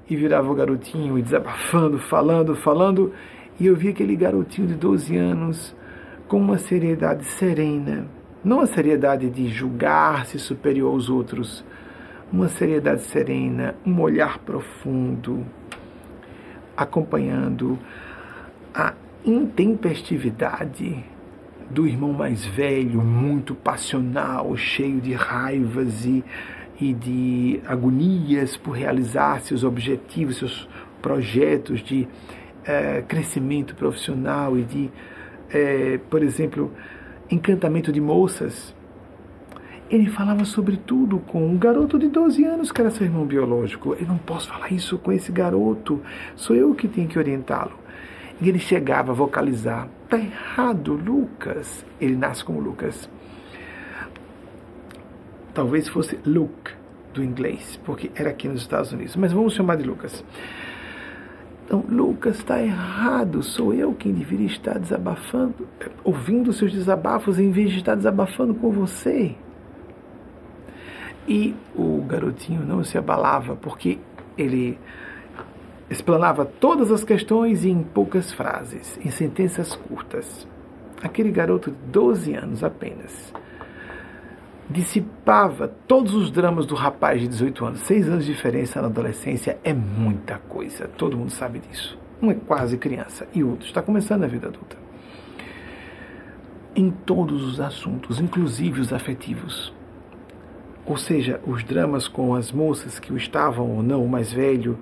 S1: e virava o garotinho e desabafando, falando, falando, e eu vi aquele garotinho de 12 anos com uma seriedade serena, não a seriedade de julgar-se superior aos outros, uma seriedade serena, um olhar profundo, acompanhando a intempestividade do irmão mais velho, muito passional, cheio de raivas e e de agonias por realizar seus objetivos, seus projetos de é, crescimento profissional e de, é, por exemplo, encantamento de moças. Ele falava sobre tudo com um garoto de 12 anos que era seu irmão biológico. Eu não posso falar isso com esse garoto, sou eu que tenho que orientá-lo. E ele chegava a vocalizar: está errado, Lucas. Ele nasce como Lucas Talvez fosse Luke, do inglês, porque era aqui nos Estados Unidos. Mas vamos chamar de Lucas. Então, Lucas está errado. Sou eu quem deveria estar desabafando, ouvindo seus desabafos, em vez de estar desabafando com você. E o garotinho não se abalava, porque ele explanava todas as questões em poucas frases, em sentenças curtas. Aquele garoto de 12 anos apenas dissipava todos os dramas do rapaz de 18 anos. Seis anos de diferença na adolescência é muita coisa, todo mundo sabe disso. Um é quase criança e outro está começando a vida adulta. Em todos os assuntos, inclusive os afetivos. Ou seja, os dramas com as moças que o estavam ou não, o mais velho,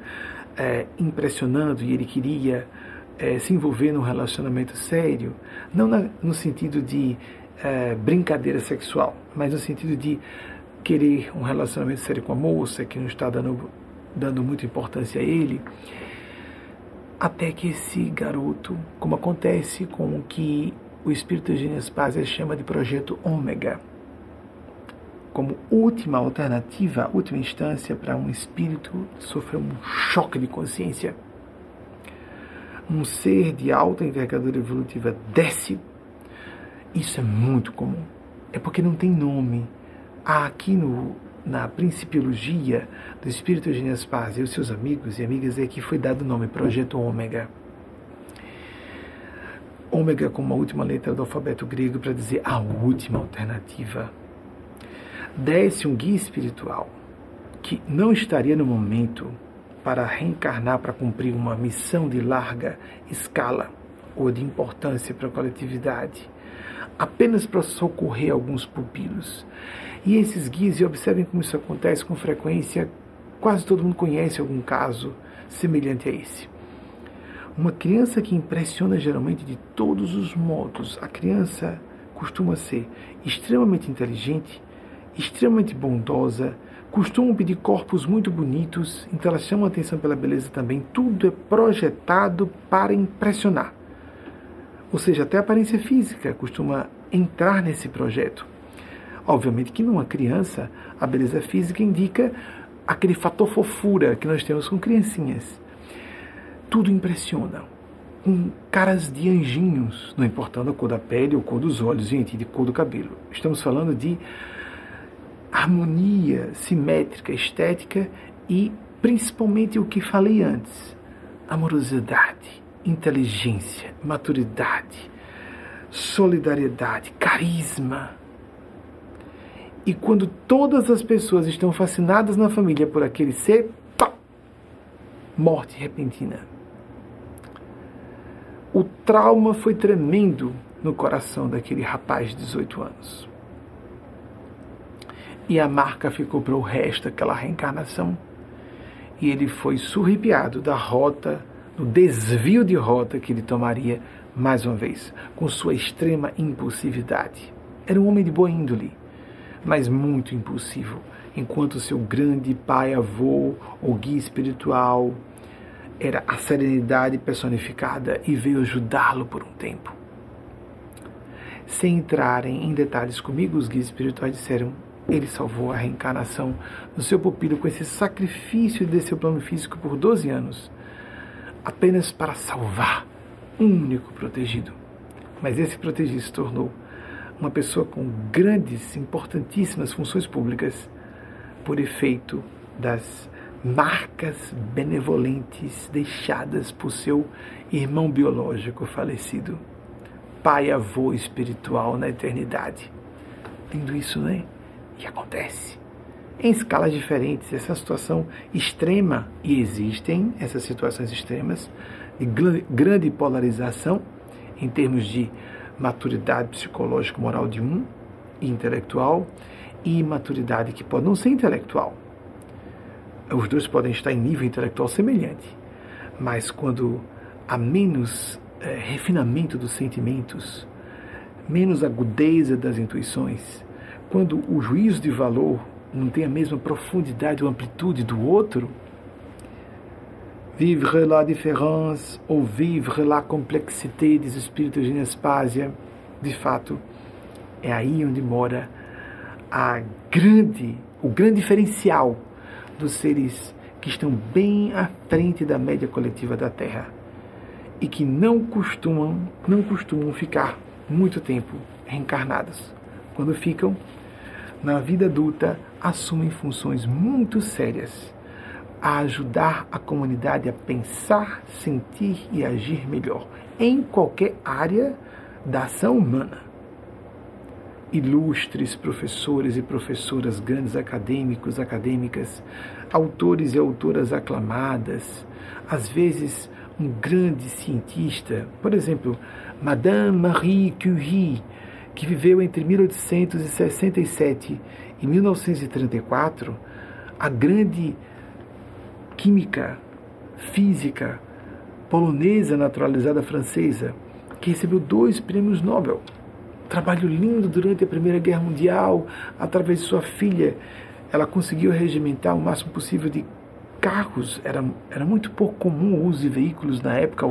S1: é, impressionando e ele queria é, se envolver num relacionamento sério, não na, no sentido de é, brincadeira sexual, mas no sentido de querer um relacionamento sério com a moça, que não está dando, dando muita importância a ele, até que esse garoto, como acontece com o que o Espírito Eugênio Spazia chama de projeto ômega, como última alternativa, última instância para um espírito sofrer um choque de consciência. Um ser de alta envergadura evolutiva desce isso é muito comum. É porque não tem nome. Há aqui no, na Principiologia do Espírito Eugênio Spaz e os seus amigos e amigas é que foi dado o nome Projeto Ômega. Ômega como a última letra do alfabeto grego para dizer a última alternativa. Desce um guia espiritual que não estaria no momento para reencarnar para cumprir uma missão de larga escala ou de importância para a coletividade apenas para socorrer alguns pupilos. E esses guias, e observem como isso acontece com frequência, quase todo mundo conhece algum caso semelhante a esse. Uma criança que impressiona geralmente de todos os modos. A criança costuma ser extremamente inteligente, extremamente bondosa, costumam pedir corpos muito bonitos, então elas chamam a atenção pela beleza também. Tudo é projetado para impressionar. Ou seja, até a aparência física costuma entrar nesse projeto. Obviamente que numa criança, a beleza física indica aquele fator fofura que nós temos com criancinhas. Tudo impressiona. Com caras de anjinhos, não importando a cor da pele ou cor dos olhos, gente, de cor do cabelo. Estamos falando de harmonia simétrica, estética e principalmente o que falei antes: amorosidade, inteligência, maturidade, solidariedade, carisma. E quando todas as pessoas estão fascinadas na família por aquele ser, morte repentina. O trauma foi tremendo no coração daquele rapaz de 18 anos. E a marca ficou para o resto daquela reencarnação. E ele foi surripiado da rota, do desvio de rota que ele tomaria mais uma vez, com sua extrema impulsividade. Era um homem de boa índole, mas muito impulsivo, enquanto seu grande pai, avô ou guia espiritual era a serenidade personificada e veio ajudá-lo por um tempo. Sem entrarem em detalhes comigo, os guias espirituais disseram: ele salvou a reencarnação do seu pupilo com esse sacrifício de seu plano físico por 12 anos, apenas para salvar um único protegido. Mas esse protegido se tornou uma pessoa com grandes, importantíssimas funções públicas por efeito das marcas benevolentes deixadas por seu irmão biológico falecido, pai avô espiritual na eternidade. Lindo isso, né? Que acontece. Em escalas diferentes, essa situação extrema, e existem essas situações extremas, de grande polarização em termos de maturidade psicológica moral de um e intelectual, e maturidade que pode não ser intelectual. Os dois podem estar em nível intelectual semelhante, mas quando há menos é, refinamento dos sentimentos, menos agudeza das intuições, quando o juízo de valor não tem a mesma profundidade ou amplitude do outro, vivre la différence ou vivre la complexité des espíritos de Nespásia, de fato, é aí onde mora a grande, o grande diferencial dos seres que estão bem à frente da média coletiva da Terra e que não costumam, não costumam ficar muito tempo reencarnados. Quando ficam, na vida adulta assumem funções muito sérias a ajudar a comunidade a pensar, sentir e agir melhor em qualquer área da ação humana. Ilustres professores e professoras, grandes acadêmicos, acadêmicas, autores e autoras aclamadas, às vezes um grande cientista, por exemplo, Madame Marie Curie, que viveu entre 1867 e 1934, a grande química, física polonesa naturalizada francesa, que recebeu dois prêmios Nobel. Trabalho lindo durante a Primeira Guerra Mundial, através de sua filha, ela conseguiu regimentar o máximo possível de carros. Era, era muito pouco comum o uso de veículos na época,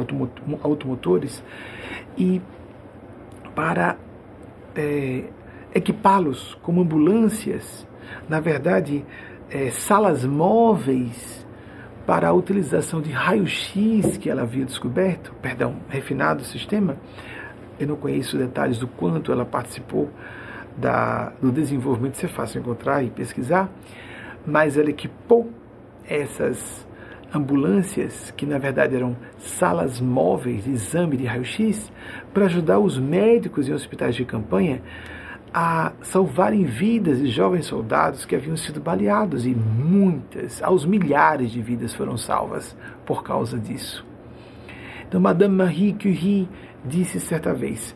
S1: automotores, e para é, equipá-los como ambulâncias, na verdade, é, salas móveis para a utilização de raio-x que ela havia descoberto, perdão, refinado o sistema. Eu não conheço detalhes do quanto ela participou da, do desenvolvimento, isso é fácil encontrar e pesquisar, mas ela equipou essas ambulâncias, que na verdade eram salas móveis de exame de raio-x, para ajudar os médicos em hospitais de campanha a salvarem vidas de jovens soldados que haviam sido baleados e muitas, aos milhares de vidas foram salvas por causa disso. Então, Madame Marie Curie disse certa vez: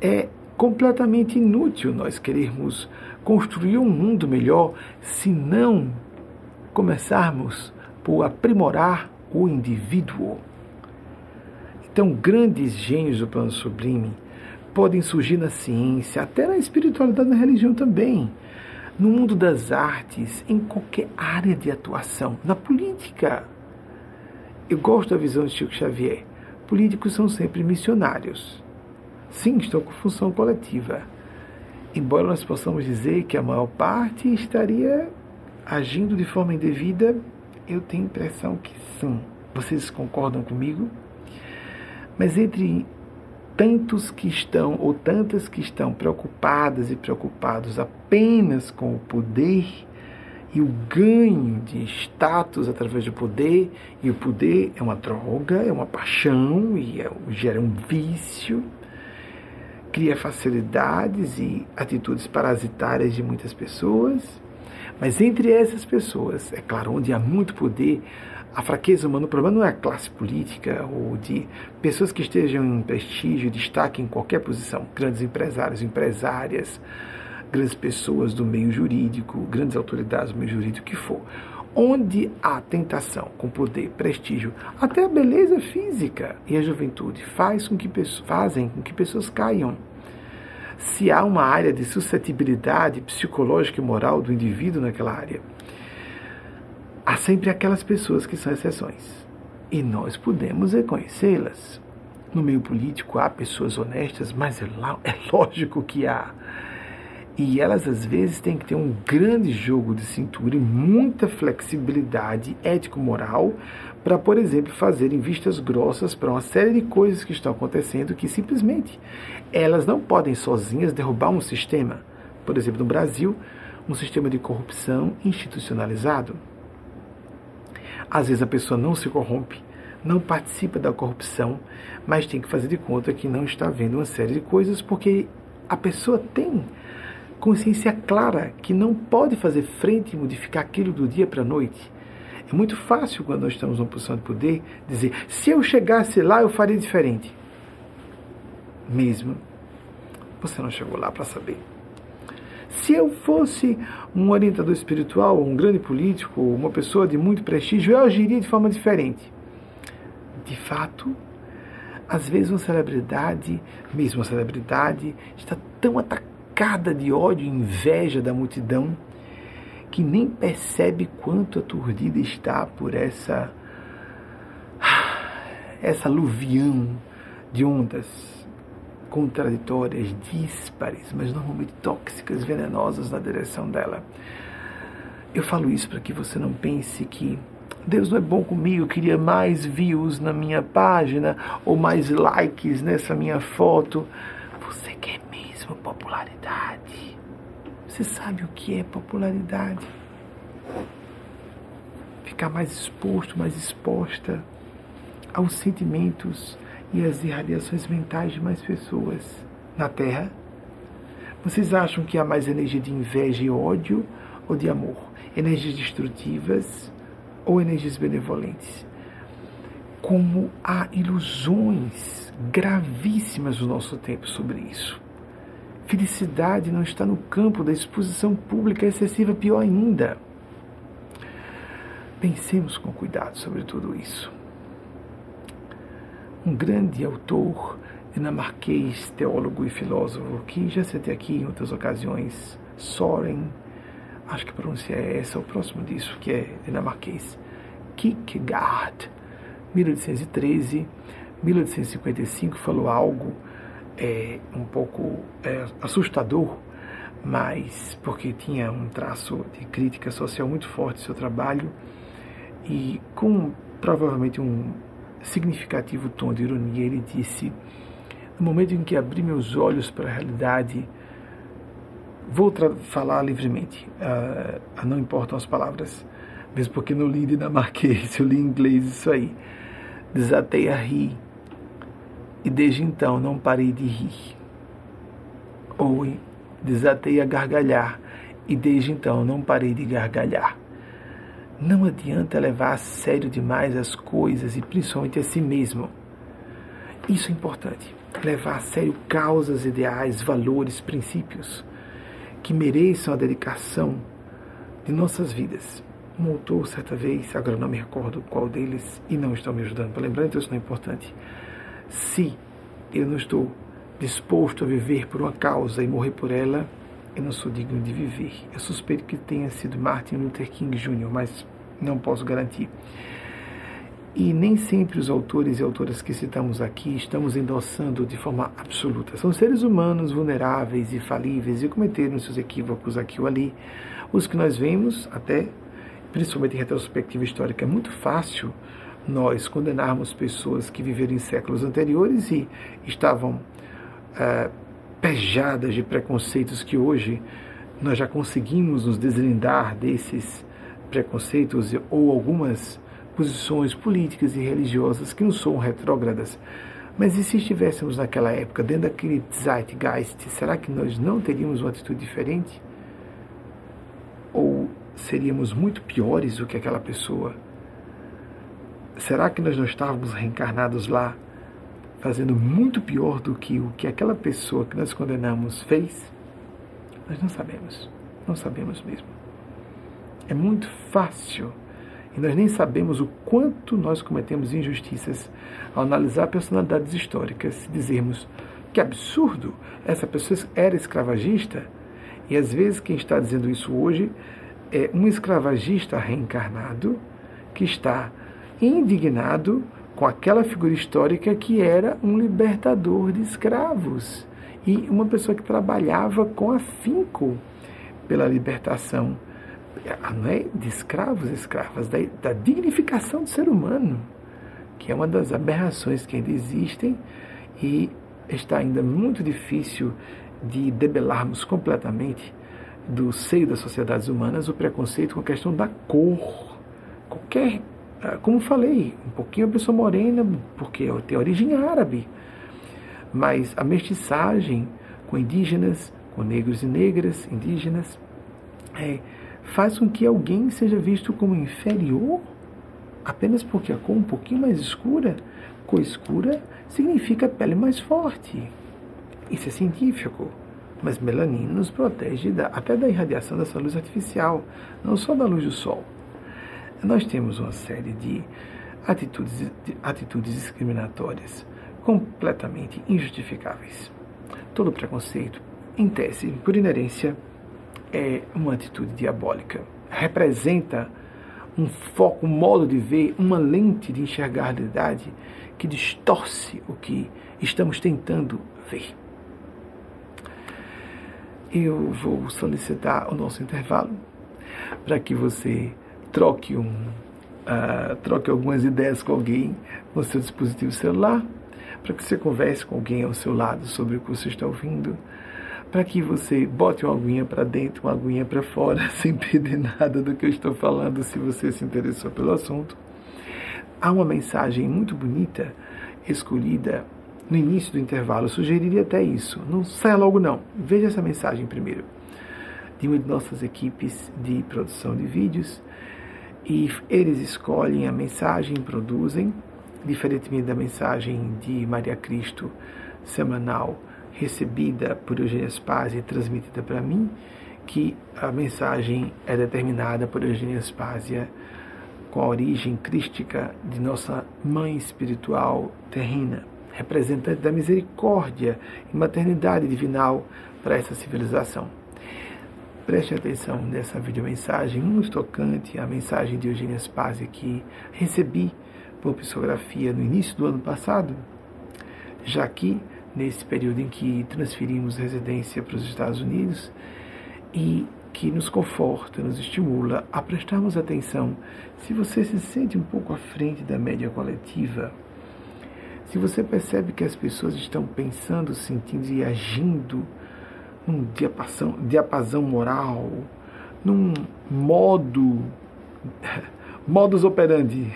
S1: é completamente inútil nós querermos construir um mundo melhor se não começarmos por aprimorar o indivíduo. Então, grandes gênios do plano sublime podem surgir na ciência, até na espiritualidade, na religião também, no mundo das artes, em qualquer área de atuação, na política. Eu gosto da visão de Chico Xavier. Políticos são sempre missionários. Sim, estão com função coletiva. Embora nós possamos dizer que a maior parte estaria agindo de forma indevida, eu tenho a impressão que sim. Vocês concordam comigo? Mas entre tantos que estão, ou tantas que estão preocupadas e preocupados apenas com o poder e o ganho de status através do poder, e o poder é uma droga, é uma paixão e é, gera um vício, cria facilidades e atitudes parasitárias de muitas pessoas. Mas entre essas pessoas, é claro, onde há muito poder, a fraqueza humana, o problema não é a classe política ou de pessoas que estejam em prestígio, destaque em qualquer posição, grandes empresários, empresárias, grandes pessoas do meio jurídico, grandes autoridades do meio jurídico, que for. Onde há tentação com poder, prestígio, até a beleza física e a juventude faz com que, fazem com que pessoas caiam. Se há uma área de suscetibilidade psicológica e moral do indivíduo naquela área, há sempre aquelas pessoas que são exceções. E nós podemos reconhecê-las. No meio político há pessoas honestas, mas é, é lógico que há. E elas às vezes têm que ter um grande jogo de cintura e muita flexibilidade ético-moral para, por exemplo, fazerem vistas grossas para uma série de coisas que estão acontecendo que simplesmente elas não podem sozinhas derrubar um sistema. Por exemplo, no Brasil, um sistema de corrupção institucionalizado. Às vezes a pessoa não se corrompe, não participa da corrupção, mas tem que fazer de conta que não está vendo uma série de coisas porque a pessoa tem consciência clara que não pode fazer frente e modificar aquilo do dia para a noite. É muito fácil, quando nós estamos numa posição de poder, dizer: se eu chegasse lá, eu faria diferente. Mesmo. Você não chegou lá para saber. Se eu fosse um orientador espiritual, um grande político, uma pessoa de muito prestígio, eu agiria de forma diferente. De fato, às vezes uma celebridade, mesmo uma celebridade, está tão atacada de ódio e inveja da multidão que nem percebe quanto aturdida está por essa essa aluvião de ondas contraditórias, díspares, mas normalmente tóxicas, venenosas na direção dela. Eu falo isso para que você não pense que Deus não é bom comigo, eu queria mais views na minha página ou mais likes nessa minha foto. Você quer mesmo popularidade? Você sabe o que é popularidade? Ficar mais exposto, mais exposta aos sentimentos e as irradiações mentais de mais pessoas na Terra? Vocês acham que há mais energia de inveja e ódio ou de amor? Energias destrutivas ou energias benevolentes? Como há ilusões gravíssimas no nosso tempo sobre isso. Felicidade não está no campo da exposição pública excessiva, pior ainda. Pensemos com cuidado sobre tudo isso um grande autor dinamarquês, teólogo e filósofo, que já citei aqui em outras ocasiões, Soren, acho que a pronúncia é essa, o próximo disso, que é dinamarquês, Kierkegaard, 1813, 1855, falou algo é, um pouco é, assustador, mas porque tinha um traço de crítica social muito forte no seu trabalho e com provavelmente um significativo tom de ironia, ele disse: No momento em que abri meus olhos para a realidade, vou falar livremente, uh, não importam as palavras, mesmo porque não li dinamarquês, eu li inglês isso aí. Desatei a rir e desde então não parei de rir. Ou desatei a gargalhar e desde então não parei de gargalhar. Não adianta levar a sério demais as coisas e principalmente a si mesmo. Isso é importante. Levar a sério causas, ideais, valores, princípios que mereçam a dedicação de nossas vidas. Um autor, certa vez, agora não me recordo qual deles, e não estão me ajudando para lembrar, então isso não é importante. Se eu não estou disposto a viver por uma causa e morrer por ela, eu não sou digno de viver. Eu suspeito que tenha sido Martin Luther King Jr., mas não posso garantir. E nem sempre os autores e autoras que citamos aqui estamos endossando de forma absoluta. São seres humanos vulneráveis e falíveis e cometeram seus equívocos aqui ou ali. Os que nós vemos, até principalmente em retrospectiva histórica, é muito fácil nós condenarmos pessoas que viveram em séculos anteriores e estavam é, pejadas de preconceitos que hoje nós já conseguimos nos deslindar desses preconceitos ou algumas posições políticas e religiosas que não são retrógradas. Mas e se estivéssemos naquela época, dentro daquele zeitgeist, será que nós não teríamos uma atitude diferente? Ou seríamos muito piores do que aquela pessoa? Será que nós não estávamos reencarnados lá, fazendo muito pior do que o que aquela pessoa que nós condenamos fez? Nós não sabemos, não sabemos mesmo. É muito fácil e nós nem sabemos o quanto nós cometemos injustiças ao analisar personalidades históricas e dizermos que absurdo, essa pessoa era escravagista. E às vezes quem está dizendo isso hoje é um escravagista reencarnado que está indignado com aquela figura histórica que era um libertador de escravos e uma pessoa que trabalhava com afinco pela libertação não é de escravos e escravas, da, da dignificação do ser humano, que é uma das aberrações que ainda existem e está ainda muito difícil de debelarmos completamente do seio das sociedades humanas o preconceito com a questão da cor. Qualquer, ah, como falei, um pouquinho a pessoa morena, porque tem origem árabe, mas a mestiçagem com indígenas, com negros e negras, indígenas, é, faz com que alguém seja visto como inferior apenas porque a cor um pouquinho mais escura, cor escura significa pele mais forte. Isso é científico. Mas melanina nos protege da, até da irradiação dessa luz artificial, não só da luz do sol. Nós temos uma série de atitudes, de atitudes discriminatórias completamente injustificáveis. Todo preconceito, em tese, por inerência, é uma atitude diabólica. Representa um foco, um modo de ver, uma lente de enxergar a realidade que distorce o que estamos tentando ver. Eu vou solicitar o nosso intervalo para que você troque um uh, troque algumas ideias com alguém no seu dispositivo celular, para que você converse com alguém ao seu lado sobre o que você está ouvindo para que você bote uma aguinha para dentro, uma aguinha para fora, sem perder nada do que eu estou falando, se você se interessou pelo assunto. Há uma mensagem muito bonita escolhida no início do intervalo, eu sugeriria até isso. Não saia logo não, veja essa mensagem primeiro. De uma de nossas equipes de produção de vídeos, e eles escolhem a mensagem, produzem, diferentemente da mensagem de Maria Cristo semanal recebida por Eugênia Spazia e transmitida para mim, que a mensagem é determinada por Eugênia Spazia com a origem crística de nossa mãe espiritual terrena, representante da misericórdia e maternidade divinal para essa civilização. Preste atenção nessa videomensagem muito tocante, a mensagem de Eugênia Spazia que recebi por psicografia no início do ano passado, já que nesse período em que transferimos residência para os Estados Unidos e que nos conforta, nos estimula a prestarmos atenção. Se você se sente um pouco à frente da média coletiva, se você percebe que as pessoas estão pensando, sentindo e agindo num diapasão, diapasão moral, num modo, modus operandi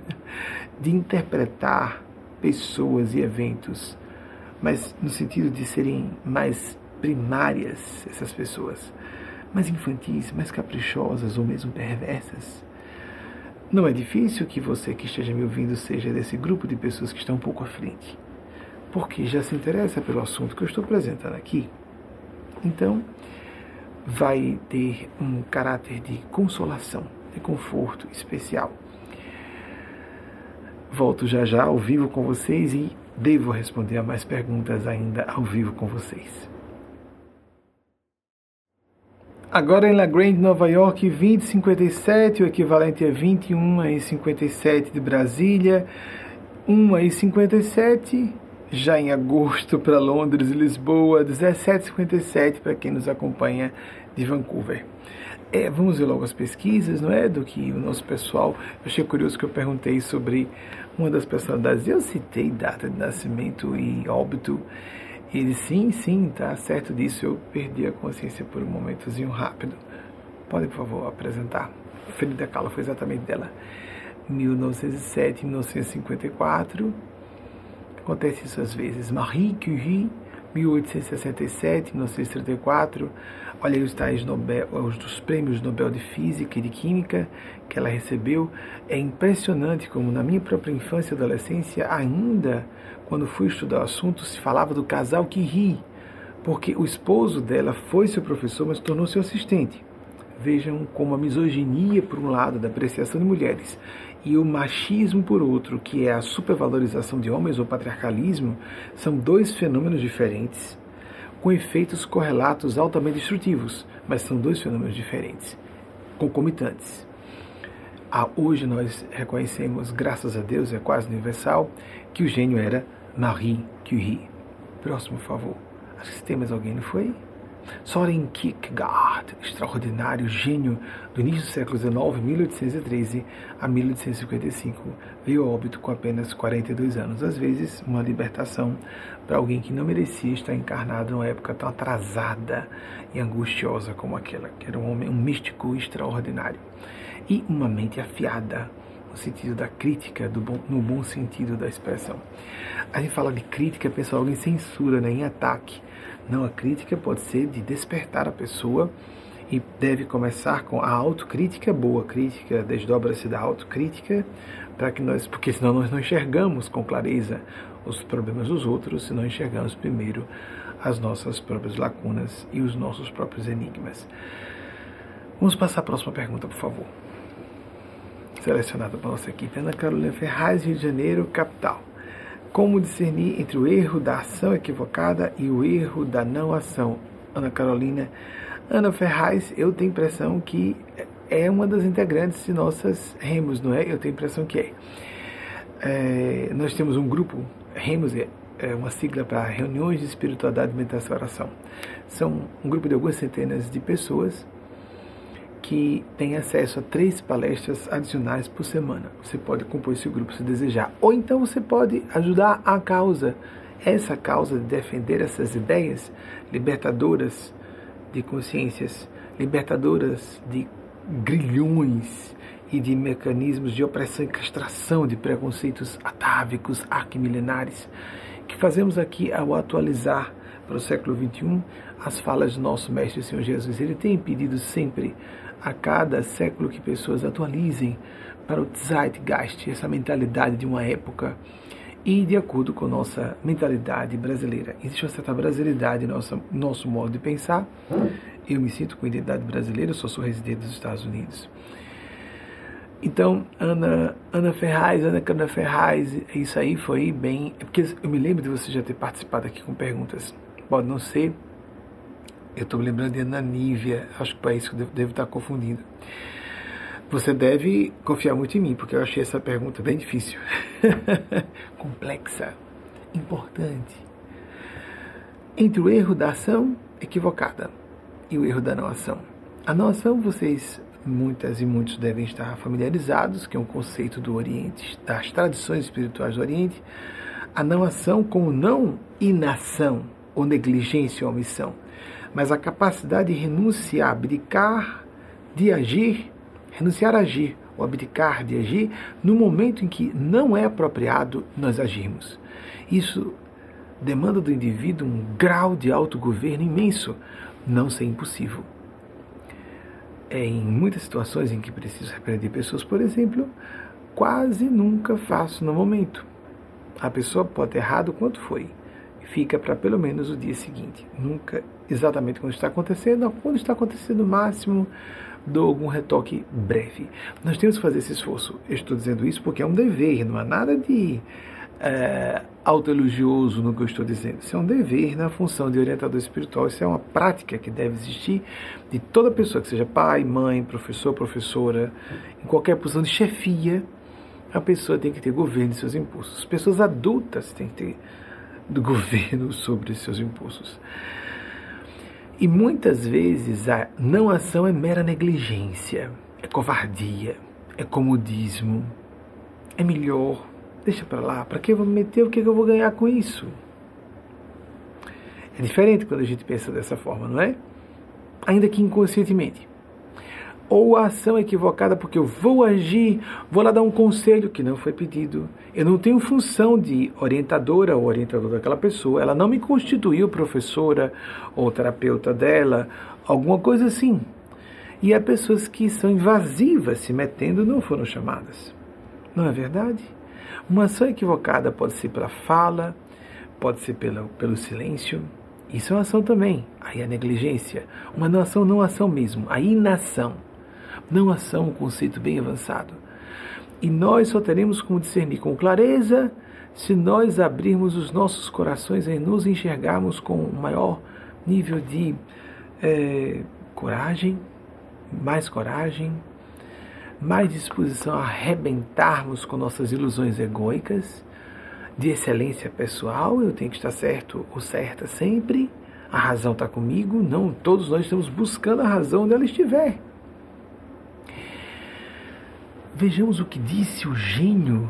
S1: de interpretar pessoas e eventos mas no sentido de serem mais primárias essas pessoas, mais infantis, mais caprichosas ou mesmo perversas. Não é difícil que você que esteja me ouvindo seja desse grupo de pessoas que estão um pouco à frente, porque já se interessa pelo assunto que eu estou apresentando aqui. Então, vai ter um caráter de consolação, de conforto especial. Volto já já ao vivo com vocês e devo responder a mais perguntas ainda ao vivo com vocês. Agora em La Grande, Nova York, 2057, o equivalente a 21 e 57 de Brasília, 1 e 57 já em agosto para Londres e Lisboa, 17,57 para quem nos acompanha de Vancouver. É, vamos ver logo as pesquisas, não é? Do que o nosso pessoal. Eu achei curioso que eu perguntei sobre uma das personalidades. Eu citei data de nascimento e óbito. E ele, sim, sim, tá certo disso. Eu perdi a consciência por um momentozinho rápido. Pode, por favor, apresentar. Ferida Cala foi exatamente dela. 1907, 1954 Acontece isso às vezes. Marie Curie, 1867, 1934. Olha os tais Nobel, os prêmios Nobel de Física e de Química que ela recebeu. É impressionante como na minha própria infância e adolescência, ainda quando fui estudar o assunto, se falava do casal Curie, porque o esposo dela foi seu professor, mas tornou seu assistente. Vejam como a misoginia, por um lado, da apreciação de mulheres e o machismo, por outro, que é a supervalorização de homens ou patriarcalismo, são dois fenômenos diferentes, com efeitos correlatos altamente destrutivos, mas são dois fenômenos diferentes, concomitantes. Ah, hoje nós reconhecemos, graças a Deus, é quase universal, que o gênio era Marie Curie. Próximo, favor. Acho que tem mais alguém, não foi? Soren Kierkegaard, extraordinário gênio do início do século XIX, 1813 a 1855, veio a óbito com apenas 42 anos. Às vezes, uma libertação para alguém que não merecia estar encarnado numa época tão atrasada e angustiosa como aquela, que era um homem, um místico extraordinário. E uma mente afiada, no sentido da crítica, bom, no bom sentido da expressão. A gente fala de crítica, logo em censura, né, em ataque. Não, a crítica pode ser de despertar a pessoa e deve começar com a autocrítica boa, crítica desdobra-se da autocrítica, para que nós, porque senão nós não enxergamos com clareza os problemas dos outros, se não enxergamos primeiro as nossas próprias lacunas e os nossos próprios enigmas. Vamos passar a próxima pergunta, por favor. Selecionada para nossa equipe, Ana Carolina Ferraz, Rio de Janeiro, capital. Como discernir entre o erro da ação equivocada e o erro da não ação? Ana Carolina. Ana Ferraz, eu tenho impressão que é uma das integrantes de nossas Remos, não é? Eu tenho impressão que é. é nós temos um grupo, Remos é, é uma sigla para Reuniões de Espiritualidade, Meditação e Oração. São um grupo de algumas centenas de pessoas que tem acesso a três palestras adicionais por semana. Você pode compor esse grupo se desejar. Ou então você pode ajudar a causa, essa causa de defender essas ideias libertadoras de consciências, libertadoras de grilhões e de mecanismos de opressão e castração de preconceitos atávicos, arquimilenares, que fazemos aqui ao atualizar para o século XXI as falas do nosso Mestre Senhor Jesus. Ele tem pedido sempre a cada século que pessoas atualizem para o Zeitgeist, essa mentalidade de uma época, e de acordo com nossa mentalidade brasileira. Existe uma certa brasilidade no nosso, nosso modo de pensar. Eu me sinto com identidade brasileira, eu só sou residente dos Estados Unidos. Então, Ana, Ana Ferraz, Ana Cana Ferraz, isso aí foi bem. É porque eu me lembro de você já ter participado aqui com perguntas. Pode não ser eu estou me lembrando de Ananívia, acho que o país que eu devo, estar confundindo. Você deve confiar muito em mim, porque eu achei essa pergunta bem difícil. Complexa, importante. Entre o erro da ação equivocada e o erro da não ação. A não ação, vocês, muitas e muitos devem estar familiarizados, que é um conceito do Oriente, das tradições espirituais do Oriente. A não ação como não inação, ou negligência ou omissão mas a capacidade de renunciar, abdicar de agir, renunciar a agir ou abdicar de agir no momento em que não é apropriado nós agirmos. Isso demanda do indivíduo um grau de autogoverno imenso, não ser impossível. É, em muitas situações em que preciso repreender pessoas, por exemplo, quase nunca faço no momento. A pessoa pode ter errado quanto foi fica para pelo menos o dia seguinte. Nunca exatamente quando está acontecendo, quando está acontecendo, máximo dou algum retoque breve. Nós temos que fazer esse esforço. Eu estou dizendo isso porque é um dever, não há nada de é, autoelogioso no que eu estou dizendo. Isso é um dever na função de orientador espiritual. Isso é uma prática que deve existir de toda pessoa, que seja pai, mãe, professor, professora, em qualquer posição de chefia. A pessoa tem que ter governo de seus impulsos. Pessoas adultas têm que ter do governo sobre seus impulsos. E muitas vezes a não ação é mera negligência, é covardia, é comodismo, é melhor Deixa para lá, para que eu vou me meter? O que, eu vou ganhar com isso? É diferente quando a gente pensa dessa forma, não é? Ainda que inconscientemente. Ou a ação equivocada porque eu vou agir, vou lá dar um conselho que não foi pedido. Eu não tenho função de orientadora ou orientador daquela pessoa. Ela não me constituiu professora ou terapeuta dela, alguma coisa assim. E há pessoas que são invasivas se metendo não foram chamadas. Não é verdade? Uma ação equivocada pode ser pela fala, pode ser pelo, pelo silêncio. Isso é uma ação também. Aí a negligência. Uma não ação, não ação mesmo. A inação. Não ação, um conceito bem avançado. E nós só teremos como discernir com clareza se nós abrirmos os nossos corações e nos enxergarmos com um maior nível de é, coragem, mais coragem, mais disposição a arrebentarmos com nossas ilusões egóicas, de excelência pessoal, eu tenho que estar certo ou certa sempre, a razão está comigo, não, todos nós estamos buscando a razão onde ela estiver. Vejamos o que disse o gênio,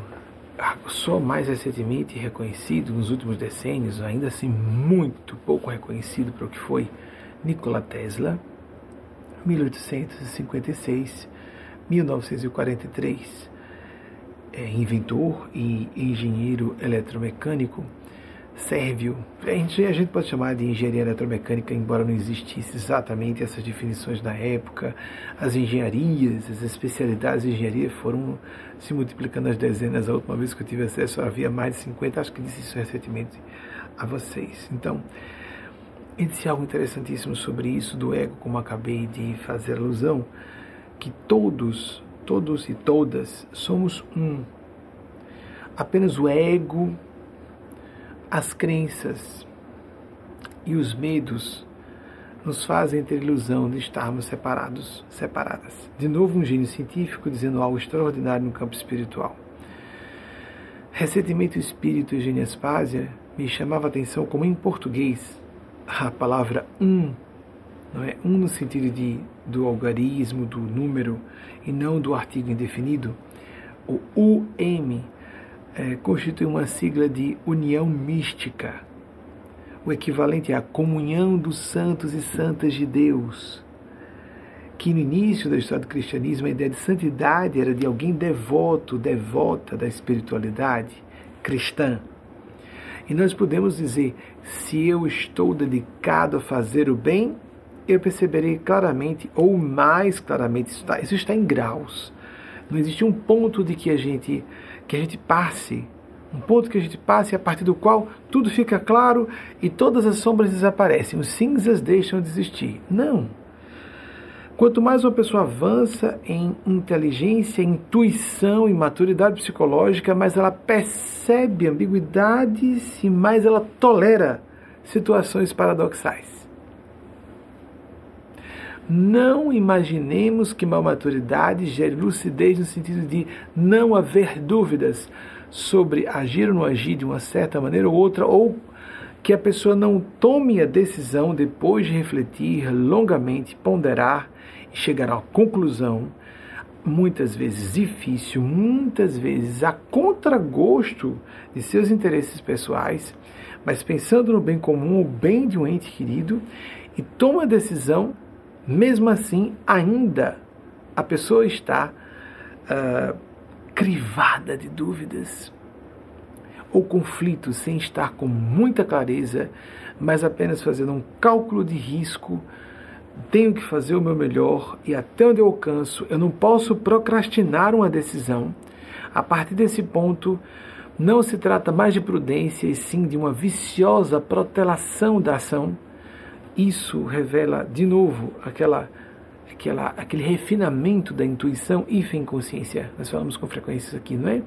S1: só mais recentemente reconhecido nos últimos decênios, ainda assim muito pouco reconhecido para o que foi Nikola Tesla, 1856 1943, é, inventor e engenheiro eletromecânico sérvio. A gente, a gente pode chamar de engenharia eletromecânica, embora não existisse exatamente essas definições na época. As engenharias, as especialidades de engenharia foram se multiplicando às dezenas. A última vez que eu tive acesso havia mais de 50, acho que disse isso recentemente a vocês. Então, ele disse algo interessantíssimo sobre isso do ego, como acabei de fazer alusão que todos, todos e todas somos um. Apenas o ego, as crenças e os medos nos fazem ter ilusão de estarmos separados, separadas. De novo, um gênio científico dizendo algo extraordinário no campo espiritual. Recentemente, o espírito Eugênio Aspásia me chamava a atenção como em português a palavra um não é um no sentido de do algarismo, do número e não do artigo indefinido. O UM é, constitui uma sigla de união mística, o equivalente à comunhão dos santos e santas de Deus. Que no início da história do cristianismo a ideia de santidade era de alguém devoto, devota da espiritualidade cristã. E nós podemos dizer: se eu estou dedicado a fazer o bem, eu perceberei claramente, ou mais claramente, isso está, isso está em graus. Não existe um ponto de que a gente que a gente passe, um ponto que a gente passe a partir do qual tudo fica claro e todas as sombras desaparecem, os cinzas deixam de existir. Não. Quanto mais uma pessoa avança em inteligência, intuição e maturidade psicológica, mais ela percebe ambiguidades e mais ela tolera situações paradoxais. Não imaginemos que maturidade gere lucidez no sentido de não haver dúvidas sobre agir ou não agir de uma certa maneira ou outra, ou que a pessoa não tome a decisão depois de refletir longamente, ponderar e chegar uma conclusão, muitas vezes difícil, muitas vezes a contragosto de seus interesses pessoais, mas pensando no bem comum, o bem de um ente querido, e toma a decisão mesmo assim, ainda a pessoa está uh, crivada de dúvidas ou conflitos sem estar com muita clareza, mas apenas fazendo um cálculo de risco. Tenho que fazer o meu melhor e até onde eu alcanço, eu não posso procrastinar uma decisão. A partir desse ponto, não se trata mais de prudência e sim de uma viciosa protelação da ação isso revela de novo aquela aquela, aquele refinamento da intuição e fé consciência. Nós falamos com frequência aqui, não é?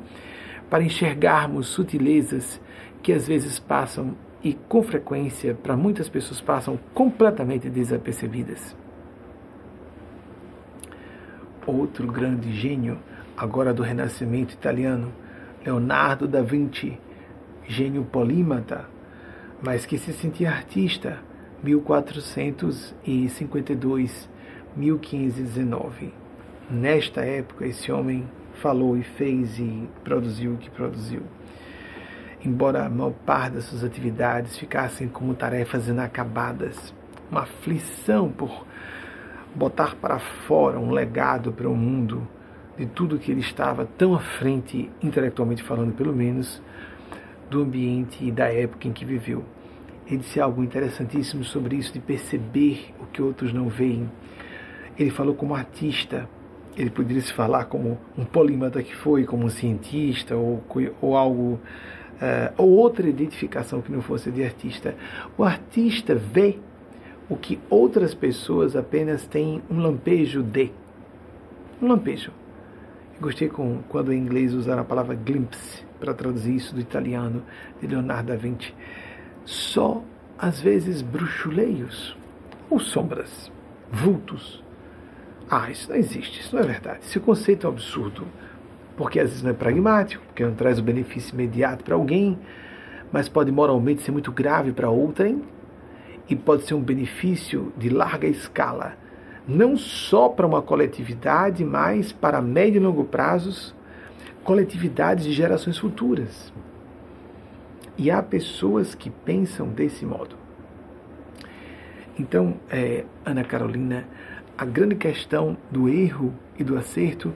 S1: Para enxergarmos sutilezas que às vezes passam e com frequência para muitas pessoas passam completamente desapercebidas. Outro grande gênio, agora do Renascimento italiano, Leonardo da Vinci, gênio polímata, mas que se sentia artista, 1452, 1519. Nesta época, esse homem falou e fez e produziu o que produziu. Embora a maior parte das suas atividades ficassem como tarefas inacabadas, uma aflição por botar para fora um legado para o mundo de tudo que ele estava tão à frente, intelectualmente falando, pelo menos, do ambiente e da época em que viveu. Ele disse algo interessantíssimo sobre isso, de perceber o que outros não veem. Ele falou como artista, ele poderia se falar como um polímata que foi, como um cientista, ou, ou algo, uh, ou outra identificação que não fosse de artista. O artista vê o que outras pessoas apenas têm um lampejo de. Um lampejo. Gostei com, quando em inglês usaram a palavra glimpse para traduzir isso do italiano de Leonardo da Vinci. Só, às vezes, bruxuleios ou sombras, vultos. Ah, isso não existe, isso não é verdade. Esse conceito é um absurdo, porque às vezes não é pragmático, porque não traz o benefício imediato para alguém, mas pode moralmente ser muito grave para outrem e pode ser um benefício de larga escala, não só para uma coletividade, mas para médio e longo prazos, coletividades de gerações futuras. E há pessoas que pensam desse modo. Então, é, Ana Carolina, a grande questão do erro e do acerto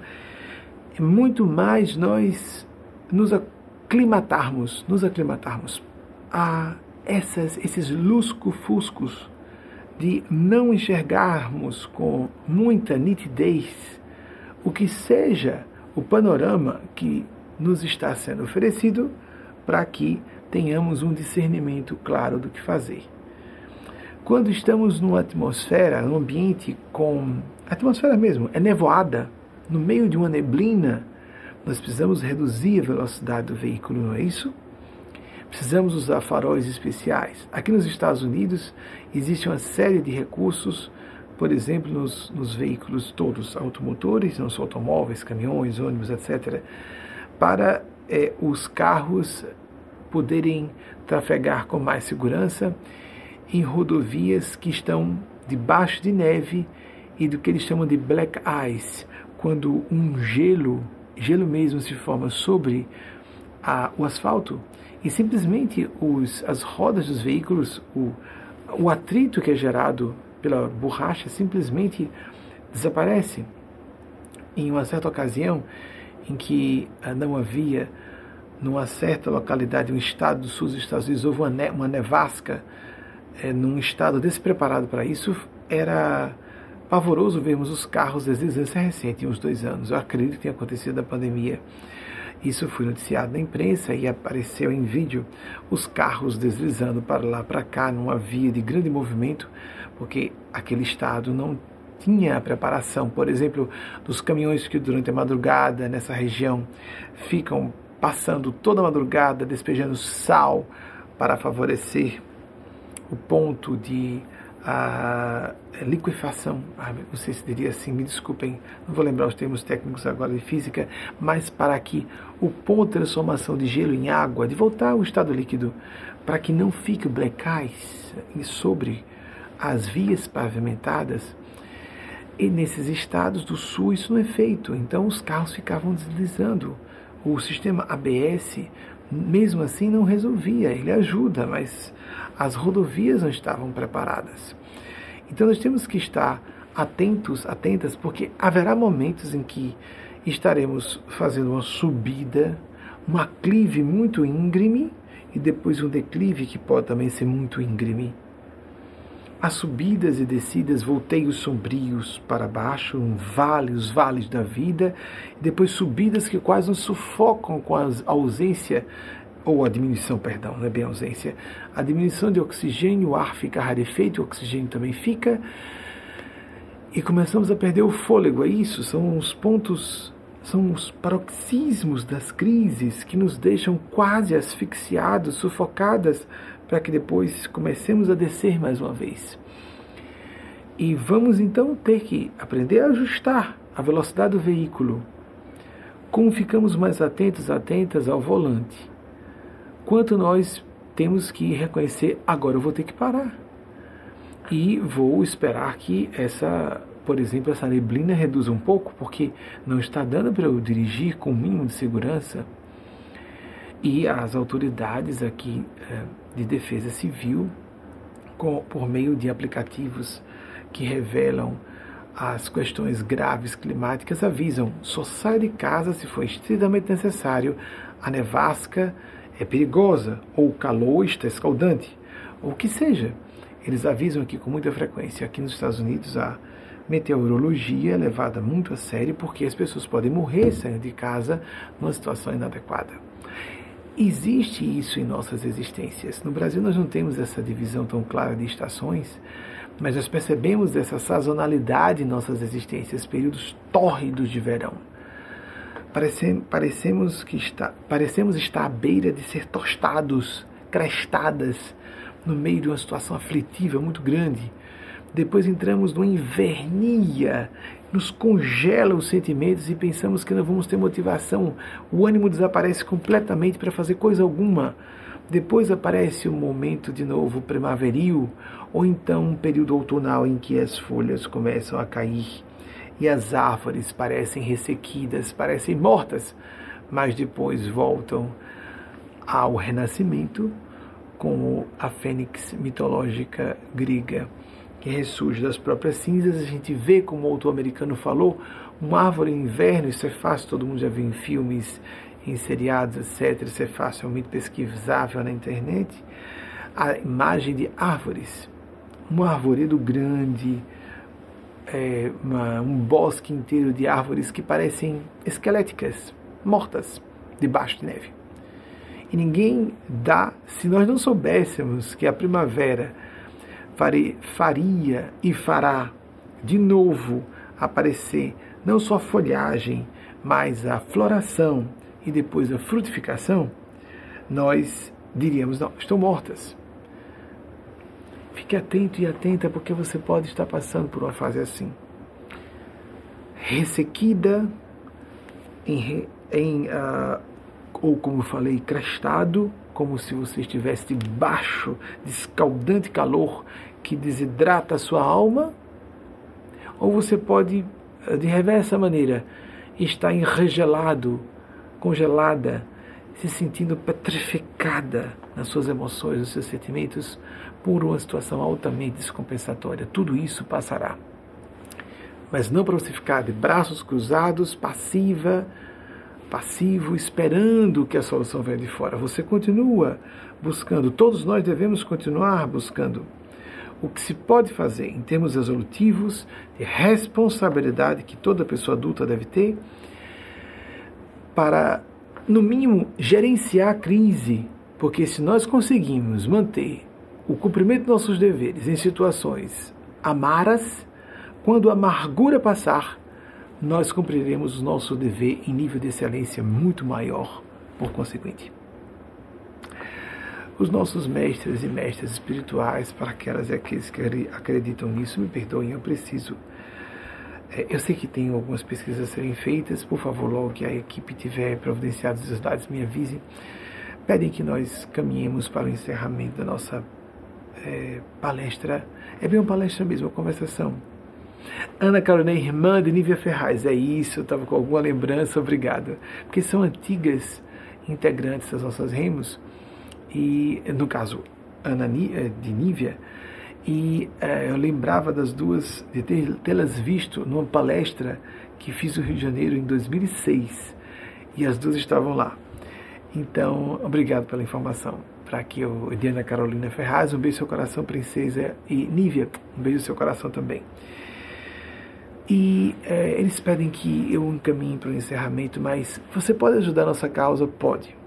S1: é muito mais nós nos aclimatarmos, nos aclimatarmos a essas, esses lusco-fuscos de não enxergarmos com muita nitidez o que seja o panorama que nos está sendo oferecido para que tenhamos um discernimento claro do que fazer. Quando estamos numa atmosfera, num ambiente com. atmosfera mesmo, é nevoada, no meio de uma neblina, nós precisamos reduzir a velocidade do veículo, não é isso? precisamos usar faróis especiais. Aqui nos Estados Unidos existe uma série de recursos, por exemplo, nos, nos veículos todos, automotores, não só automóveis, caminhões, ônibus, etc., para é, os carros poderem trafegar com mais segurança em rodovias que estão debaixo de neve e do que eles chamam de black ice, quando um gelo, gelo mesmo se forma sobre a, o asfalto e simplesmente os, as rodas dos veículos, o, o atrito que é gerado pela borracha simplesmente desaparece. Em uma certa ocasião em que ah, não havia, numa certa localidade, um estado do sul dos Estados Unidos, houve uma, ne uma nevasca, é, num estado despreparado para isso, era pavoroso vermos os carros deslizando. Isso é recente, uns dois anos. Eu acredito que tenha acontecido na pandemia. Isso foi noticiado na imprensa e apareceu em vídeo os carros deslizando para lá para cá numa via de grande movimento, porque aquele estado não tinha a preparação, por exemplo, dos caminhões que durante a madrugada nessa região ficam passando toda a madrugada despejando sal para favorecer o ponto de a liquefação, ah, não sei se diria assim, me desculpem, não vou lembrar os termos técnicos agora de física, mas para que o ponto de transformação de gelo em água, de voltar ao estado líquido, para que não fique black ice sobre as vias pavimentadas, e nesses estados do sul isso não é feito, então os carros ficavam deslizando. O sistema ABS, mesmo assim, não resolvia, ele ajuda, mas as rodovias não estavam preparadas. Então nós temos que estar atentos, atentas, porque haverá momentos em que estaremos fazendo uma subida, um aclive muito íngreme e depois um declive que pode também ser muito íngreme. As subidas e descidas, volteios sombrios para baixo, um vale, os vales da vida, e depois subidas que quase nos sufocam com a ausência ou a diminuição, perdão, não é bem ausência, a diminuição de oxigênio, o ar fica rarefeito, o oxigênio também fica, e começamos a perder o fôlego. É isso, são os pontos, são os paroxismos das crises que nos deixam quase asfixiados, sufocadas, para que depois comecemos a descer mais uma vez. E vamos então ter que aprender a ajustar a velocidade do veículo. Como ficamos mais atentos, atentas ao volante. Quanto nós temos que reconhecer, agora eu vou ter que parar. E vou esperar que essa, por exemplo, essa neblina reduza um pouco, porque não está dando para eu dirigir com o mínimo de segurança. E as autoridades aqui eh, de defesa civil, com, por meio de aplicativos que revelam as questões graves climáticas avisam: só sai de casa se for estritamente necessário. A nevasca é perigosa, ou o calor está escaldante, ou o que seja. Eles avisam aqui com muita frequência. Aqui nos Estados Unidos, a meteorologia é levada muito a sério porque as pessoas podem morrer saindo de casa numa situação inadequada. Existe isso em nossas existências. No Brasil, nós não temos essa divisão tão clara de estações mas nós percebemos essa sazonalidade em nossas existências, períodos tórridos de verão. parecemos, que está, parecemos estar à beira de ser tostados, crestadas, no meio de uma situação aflitiva muito grande. Depois entramos numa invernia, nos congela os sentimentos e pensamos que não vamos ter motivação. O ânimo desaparece completamente para fazer coisa alguma. Depois aparece o um momento de novo primaveril, ou então um período outonal em que as folhas começam a cair e as árvores parecem ressequidas, parecem mortas, mas depois voltam ao renascimento, como a fênix mitológica grega, que ressurge das próprias cinzas. A gente vê, como o autor americano falou, uma árvore em inverno, isso é fácil, todo mundo já viu em filmes em seriados, etc. Isso é facilmente pesquisável na internet. A imagem de árvores, um arvoredo grande, é, uma, um bosque inteiro de árvores que parecem esqueléticas, mortas, debaixo de neve. E ninguém dá, se nós não soubéssemos que a primavera faria e fará de novo aparecer não só a folhagem, mas a floração e depois a frutificação, nós diríamos: não, estão mortas. Fique atento e atenta, porque você pode estar passando por uma fase assim. Ressequida, em, em uh, ou como eu falei, crestado, como se você estivesse debaixo de escaldante calor que desidrata a sua alma, ou você pode, de reversa maneira, estar enregelado congelada, se sentindo petrificada nas suas emoções, nos seus sentimentos, por uma situação altamente descompensatória. Tudo isso passará. Mas não para você ficar de braços cruzados, passiva, passivo, esperando que a solução venha de fora. Você continua buscando, todos nós devemos continuar buscando o que se pode fazer em termos resolutivos, de responsabilidade que toda pessoa adulta deve ter para, no mínimo, gerenciar a crise, porque se nós conseguimos manter o cumprimento de nossos deveres em situações amaras, quando a amargura passar, nós cumpriremos o nosso dever em nível de excelência muito maior, por consequente. Os nossos mestres e mestras espirituais, para aquelas e aqueles que acreditam nisso, me perdoem, eu preciso é, eu sei que tem algumas pesquisas a serem feitas, por favor, logo que a equipe tiver providenciado os dados, me avise. Pedem que nós caminhemos para o encerramento da nossa é, palestra. É bem uma palestra mesmo, uma conversação. Ana Carolina, irmã de Nívia Ferraz, é isso, eu estava com alguma lembrança, obrigado. Porque são antigas integrantes das nossas remos, e no caso, Ana é, de Nívia, e é, eu lembrava das duas, de tê-las visto numa palestra que fiz no Rio de Janeiro em 2006. E as duas estavam lá. Então, obrigado pela informação. Para que eu, Diana Carolina Ferraz, um beijo no seu coração, princesa. E Nívia, um beijo no seu coração também. E é, eles pedem que eu encaminhe para o encerramento, mas você pode ajudar a nossa causa? Pode.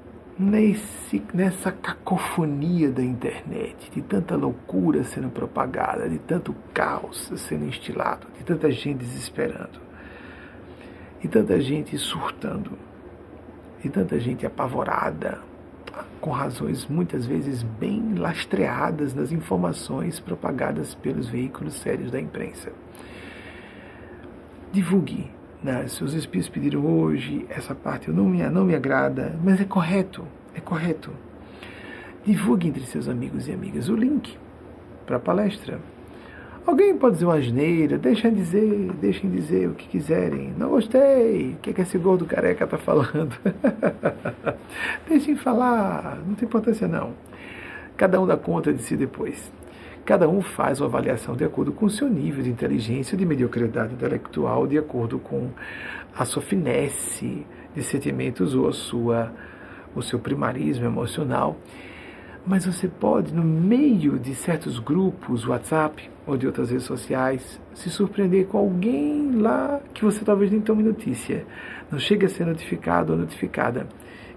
S1: Nesse, nessa cacofonia da internet, de tanta loucura sendo propagada, de tanto caos sendo instilado, de tanta gente desesperando, e tanta gente surtando, e tanta gente apavorada, com razões muitas vezes bem lastreadas nas informações propagadas pelos veículos sérios da imprensa. Divulgue né? Se os espíritos pediram hoje, essa parte não me, não me agrada, mas é correto, é correto. Divulgue entre seus amigos e amigas o link para a palestra. Alguém pode dizer uma asneira, deixem dizer, deixem dizer o que quiserem. Não gostei, o que, é que esse gordo careca está falando? deixem falar, não tem importância não. Cada um dá conta de si depois. Cada um faz uma avaliação de acordo com o seu nível de inteligência, de mediocridade intelectual, de acordo com a sua finesse de sentimentos ou a sua, o seu primarismo emocional. Mas você pode, no meio de certos grupos, WhatsApp ou de outras redes sociais, se surpreender com alguém lá que você talvez nem tome notícia, não chegue a ser notificado ou notificada,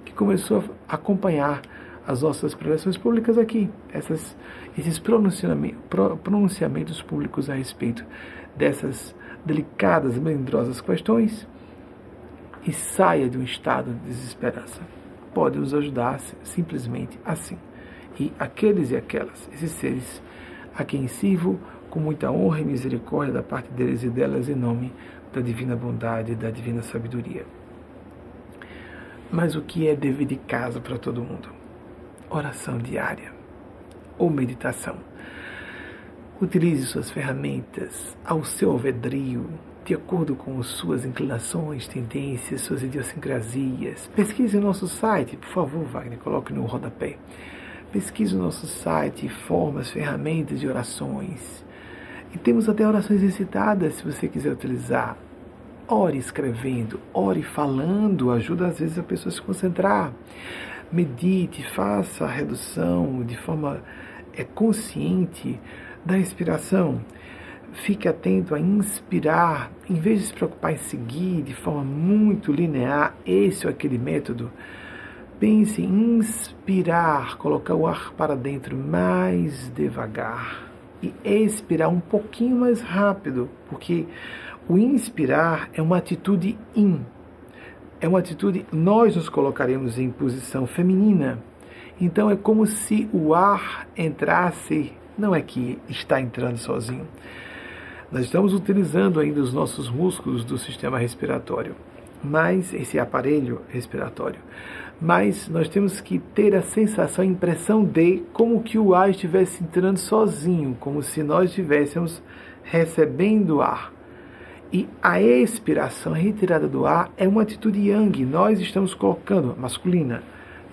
S1: que começou a acompanhar as nossas preleções públicas aqui, essas, esses pronunciamentos, públicos a respeito dessas delicadas, melindrosas questões e saia de um estado de desesperança. Pode nos ajudar simplesmente assim. E aqueles e aquelas, esses seres a quem sirvo com muita honra e misericórdia da parte deles e delas em nome da divina bondade e da divina sabedoria. Mas o que é dever de casa para todo mundo? oração diária ou meditação. Utilize suas ferramentas ao seu alvedrio, de acordo com suas inclinações, tendências, suas idiosincrasias. Pesquise o nosso site, por favor, Wagner, coloque no rodapé. Pesquise o nosso site, formas, ferramentas de orações. E temos até orações recitadas, se você quiser utilizar. Ore escrevendo, ore falando, ajuda às vezes a pessoa a se concentrar medite, faça a redução de forma é, consciente da respiração. Fique atento a inspirar, em vez de se preocupar em seguir de forma muito linear esse ou aquele método. Pense em inspirar, colocar o ar para dentro mais devagar e expirar um pouquinho mais rápido, porque o inspirar é uma atitude in, é uma atitude, nós nos colocaremos em posição feminina. Então é como se o ar entrasse, não é que está entrando sozinho. Nós estamos utilizando ainda os nossos músculos do sistema respiratório, mas esse aparelho respiratório. Mas nós temos que ter a sensação, a impressão de como que o ar estivesse entrando sozinho, como se nós estivéssemos recebendo ar. E a expiração, a retirada do ar, é uma atitude yang. Nós estamos colocando, masculina,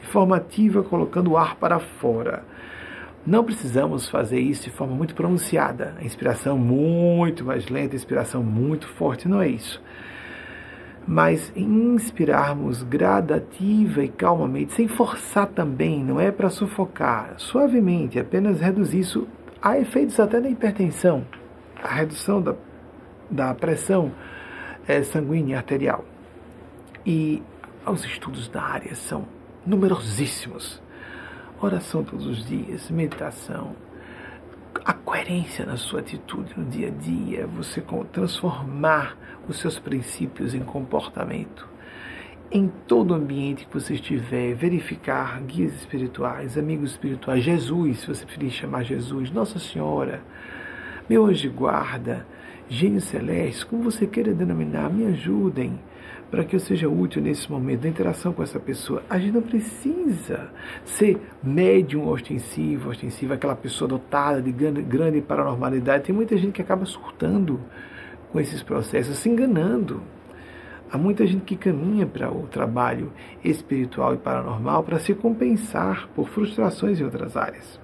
S1: de forma ativa, colocando o ar para fora. Não precisamos fazer isso de forma muito pronunciada. A inspiração muito mais lenta, a inspiração muito forte, não é isso. Mas inspirarmos gradativa e calmamente, sem forçar também, não é para sufocar, suavemente, apenas reduzir isso. Há efeitos até da hipertensão. A redução da da pressão é, sanguínea arterial. E os estudos da área são numerosíssimos. Oração todos os dias, meditação, a coerência na sua atitude no dia a dia, você transformar os seus princípios em comportamento. Em todo ambiente que você estiver, verificar guias espirituais, amigos espirituais, Jesus, se você preferir chamar Jesus, Nossa Senhora, meu anjo guarda, gênios celestes, como você queira denominar, me ajudem para que eu seja útil nesse momento da interação com essa pessoa. A gente não precisa ser médium ostensivo, ostensivo, aquela pessoa dotada de grande, grande paranormalidade. Tem muita gente que acaba surtando com esses processos, se enganando. Há muita gente que caminha para o trabalho espiritual e paranormal para se compensar por frustrações em outras áreas.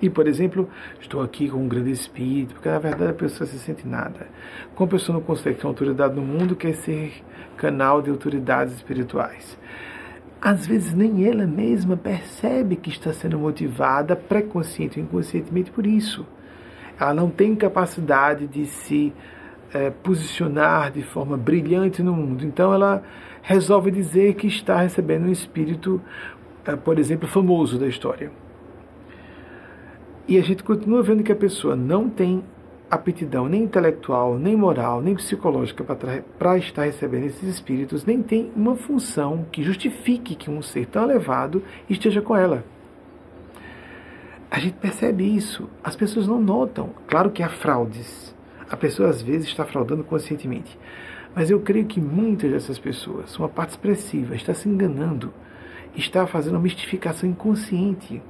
S1: E, por exemplo, estou aqui com um grande espírito, porque na verdade a pessoa se sente nada. Como a pessoa não consegue ter autoridade no mundo, quer ser canal de autoridades espirituais. Às vezes nem ela mesma percebe que está sendo motivada pré-consciente ou inconscientemente por isso. Ela não tem capacidade de se é, posicionar de forma brilhante no mundo. Então ela resolve dizer que está recebendo um espírito, eh, por exemplo, famoso da história. E a gente continua vendo que a pessoa não tem aptidão nem intelectual, nem moral, nem psicológica para estar recebendo esses espíritos, nem tem uma função que justifique que um ser tão elevado esteja com ela. A gente percebe isso, as pessoas não notam. Claro que há fraudes. A pessoa às vezes está fraudando conscientemente. Mas eu creio que muitas dessas pessoas, uma parte expressiva, está se enganando, está fazendo uma mistificação inconsciente,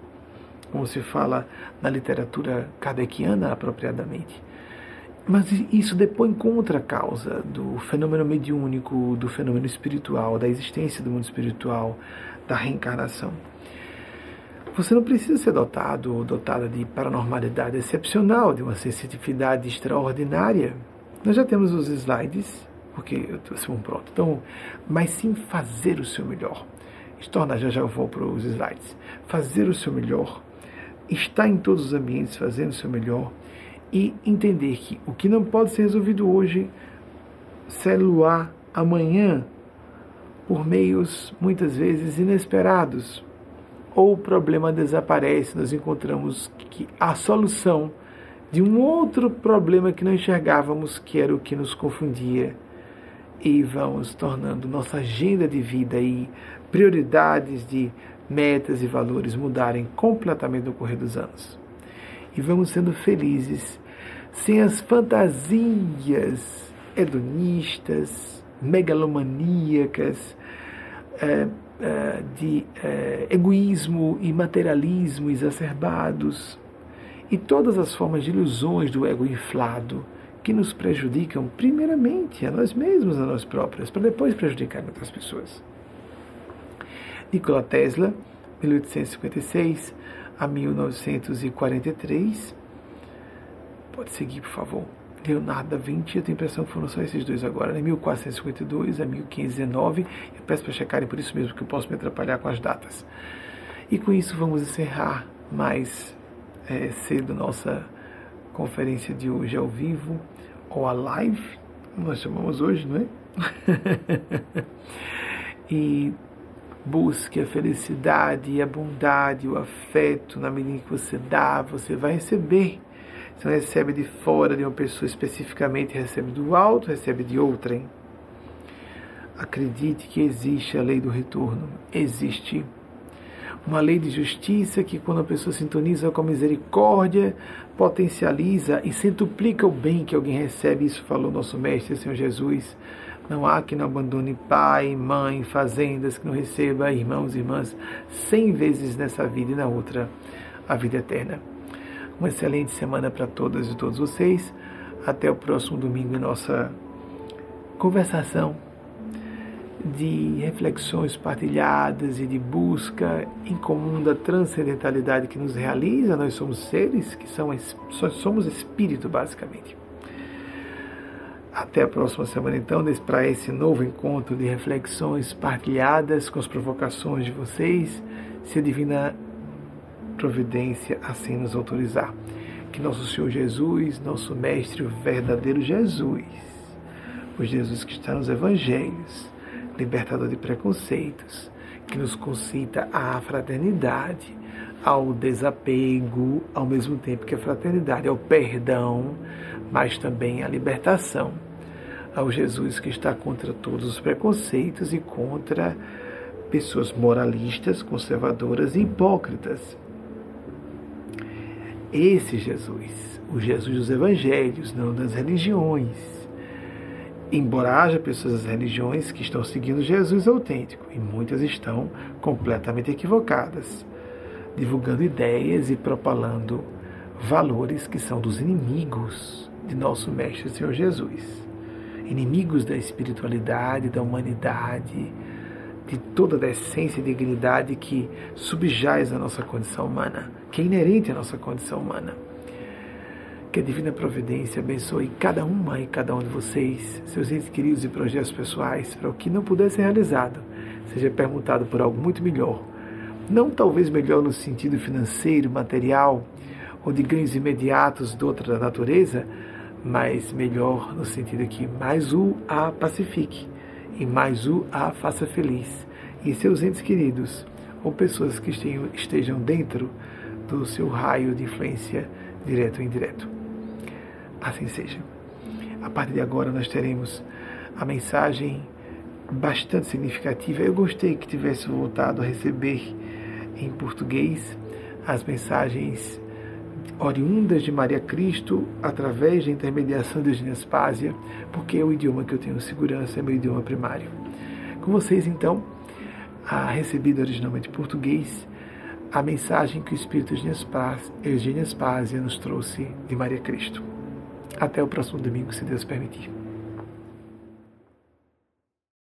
S1: como se fala na literatura kardeciana apropriadamente. Mas isso depõe contra a causa do fenômeno mediúnico, do fenômeno espiritual, da existência do mundo espiritual, da reencarnação. Você não precisa ser dotado ou dotada de paranormalidade excepcional, de uma sensitividade extraordinária. Nós já temos os slides, porque eu estou pronto. Então, mas sim fazer o seu melhor. Torna, já já eu vou para os slides. Fazer o seu melhor, estar em todos os ambientes fazendo o seu melhor e entender que o que não pode ser resolvido hoje celular amanhã por meios muitas vezes inesperados ou o problema desaparece, nós encontramos que a solução de um outro problema que não enxergávamos, que era o que nos confundia, e vamos tornando nossa agenda de vida e prioridades de metas e valores mudarem completamente no correr dos anos e vamos sendo felizes sem as fantasias hedonistas, megalomaníacas, é, é, de é, egoísmo e materialismo exacerbados e todas as formas de ilusões do ego inflado que nos prejudicam primeiramente a nós mesmos, a nós próprios, para depois prejudicar outras pessoas. Nikola Tesla, 1856, a 1943. Pode seguir, por favor. Leonardo da Vinci, eu tenho a impressão que foram só esses dois agora, né? 1452 a 1519. Eu peço para checarem por isso mesmo, que eu posso me atrapalhar com as datas. E com isso vamos encerrar mais é, cedo nossa conferência de hoje ao vivo, ou a live, nós chamamos hoje, não é? e Busque a felicidade e a bondade, o afeto, na medida que você dá, você vai receber. Você não recebe de fora de uma pessoa especificamente, recebe do alto, recebe de outrem. Acredite que existe a lei do retorno. Existe uma lei de justiça que, quando a pessoa sintoniza com a misericórdia, potencializa e centuplica o bem que alguém recebe. Isso falou nosso Mestre, Senhor Jesus. Não há que não abandone pai, mãe, fazendas, que não receba irmãos e irmãs cem vezes nessa vida e na outra, a vida eterna. Uma excelente semana para todas e todos vocês. Até o próximo domingo em nossa conversação de reflexões partilhadas e de busca em comum da transcendentalidade que nos realiza. Nós somos seres que são, somos espírito, basicamente. Até a próxima semana, então, para esse novo encontro de reflexões partilhadas com as provocações de vocês, se a divina providência assim nos autorizar. Que nosso Senhor Jesus, nosso Mestre, o verdadeiro Jesus, o Jesus que está nos Evangelhos, libertador de preconceitos, que nos concita à fraternidade, ao desapego, ao mesmo tempo que a fraternidade, ao perdão, mas também à libertação ao Jesus que está contra todos os preconceitos e contra pessoas moralistas, conservadoras e hipócritas. Esse Jesus, o Jesus dos evangelhos, não das religiões. Embora haja pessoas das religiões que estão seguindo Jesus autêntico, e muitas estão completamente equivocadas, divulgando ideias e propalando valores que são dos inimigos de nosso Mestre Senhor Jesus inimigos da espiritualidade, da humanidade, de toda a essência e dignidade que subjaz a nossa condição humana, que é inerente à nossa condição humana. Que a Divina Providência abençoe cada uma e cada um de vocês, seus entes queridos e projetos pessoais, para o que não puder ser realizado, seja perguntado por algo muito melhor. Não talvez melhor no sentido financeiro, material, ou de ganhos imediatos de outra natureza, mas melhor no sentido que mais o a pacifique e mais o a faça feliz. E seus entes queridos ou pessoas que estejam dentro do seu raio de influência direto ou indireto. Assim seja. A partir de agora nós teremos a mensagem bastante significativa. Eu gostei que tivesse voltado a receber em português as mensagens oriundas de Maria Cristo através da intermediação de Eugênia porque é o idioma que eu tenho segurança, é meu idioma primário. Com vocês, então, a recebida originalmente em português, a mensagem que o Espírito Eugênia Spásia nos trouxe de Maria Cristo. Até o próximo domingo, se Deus permitir.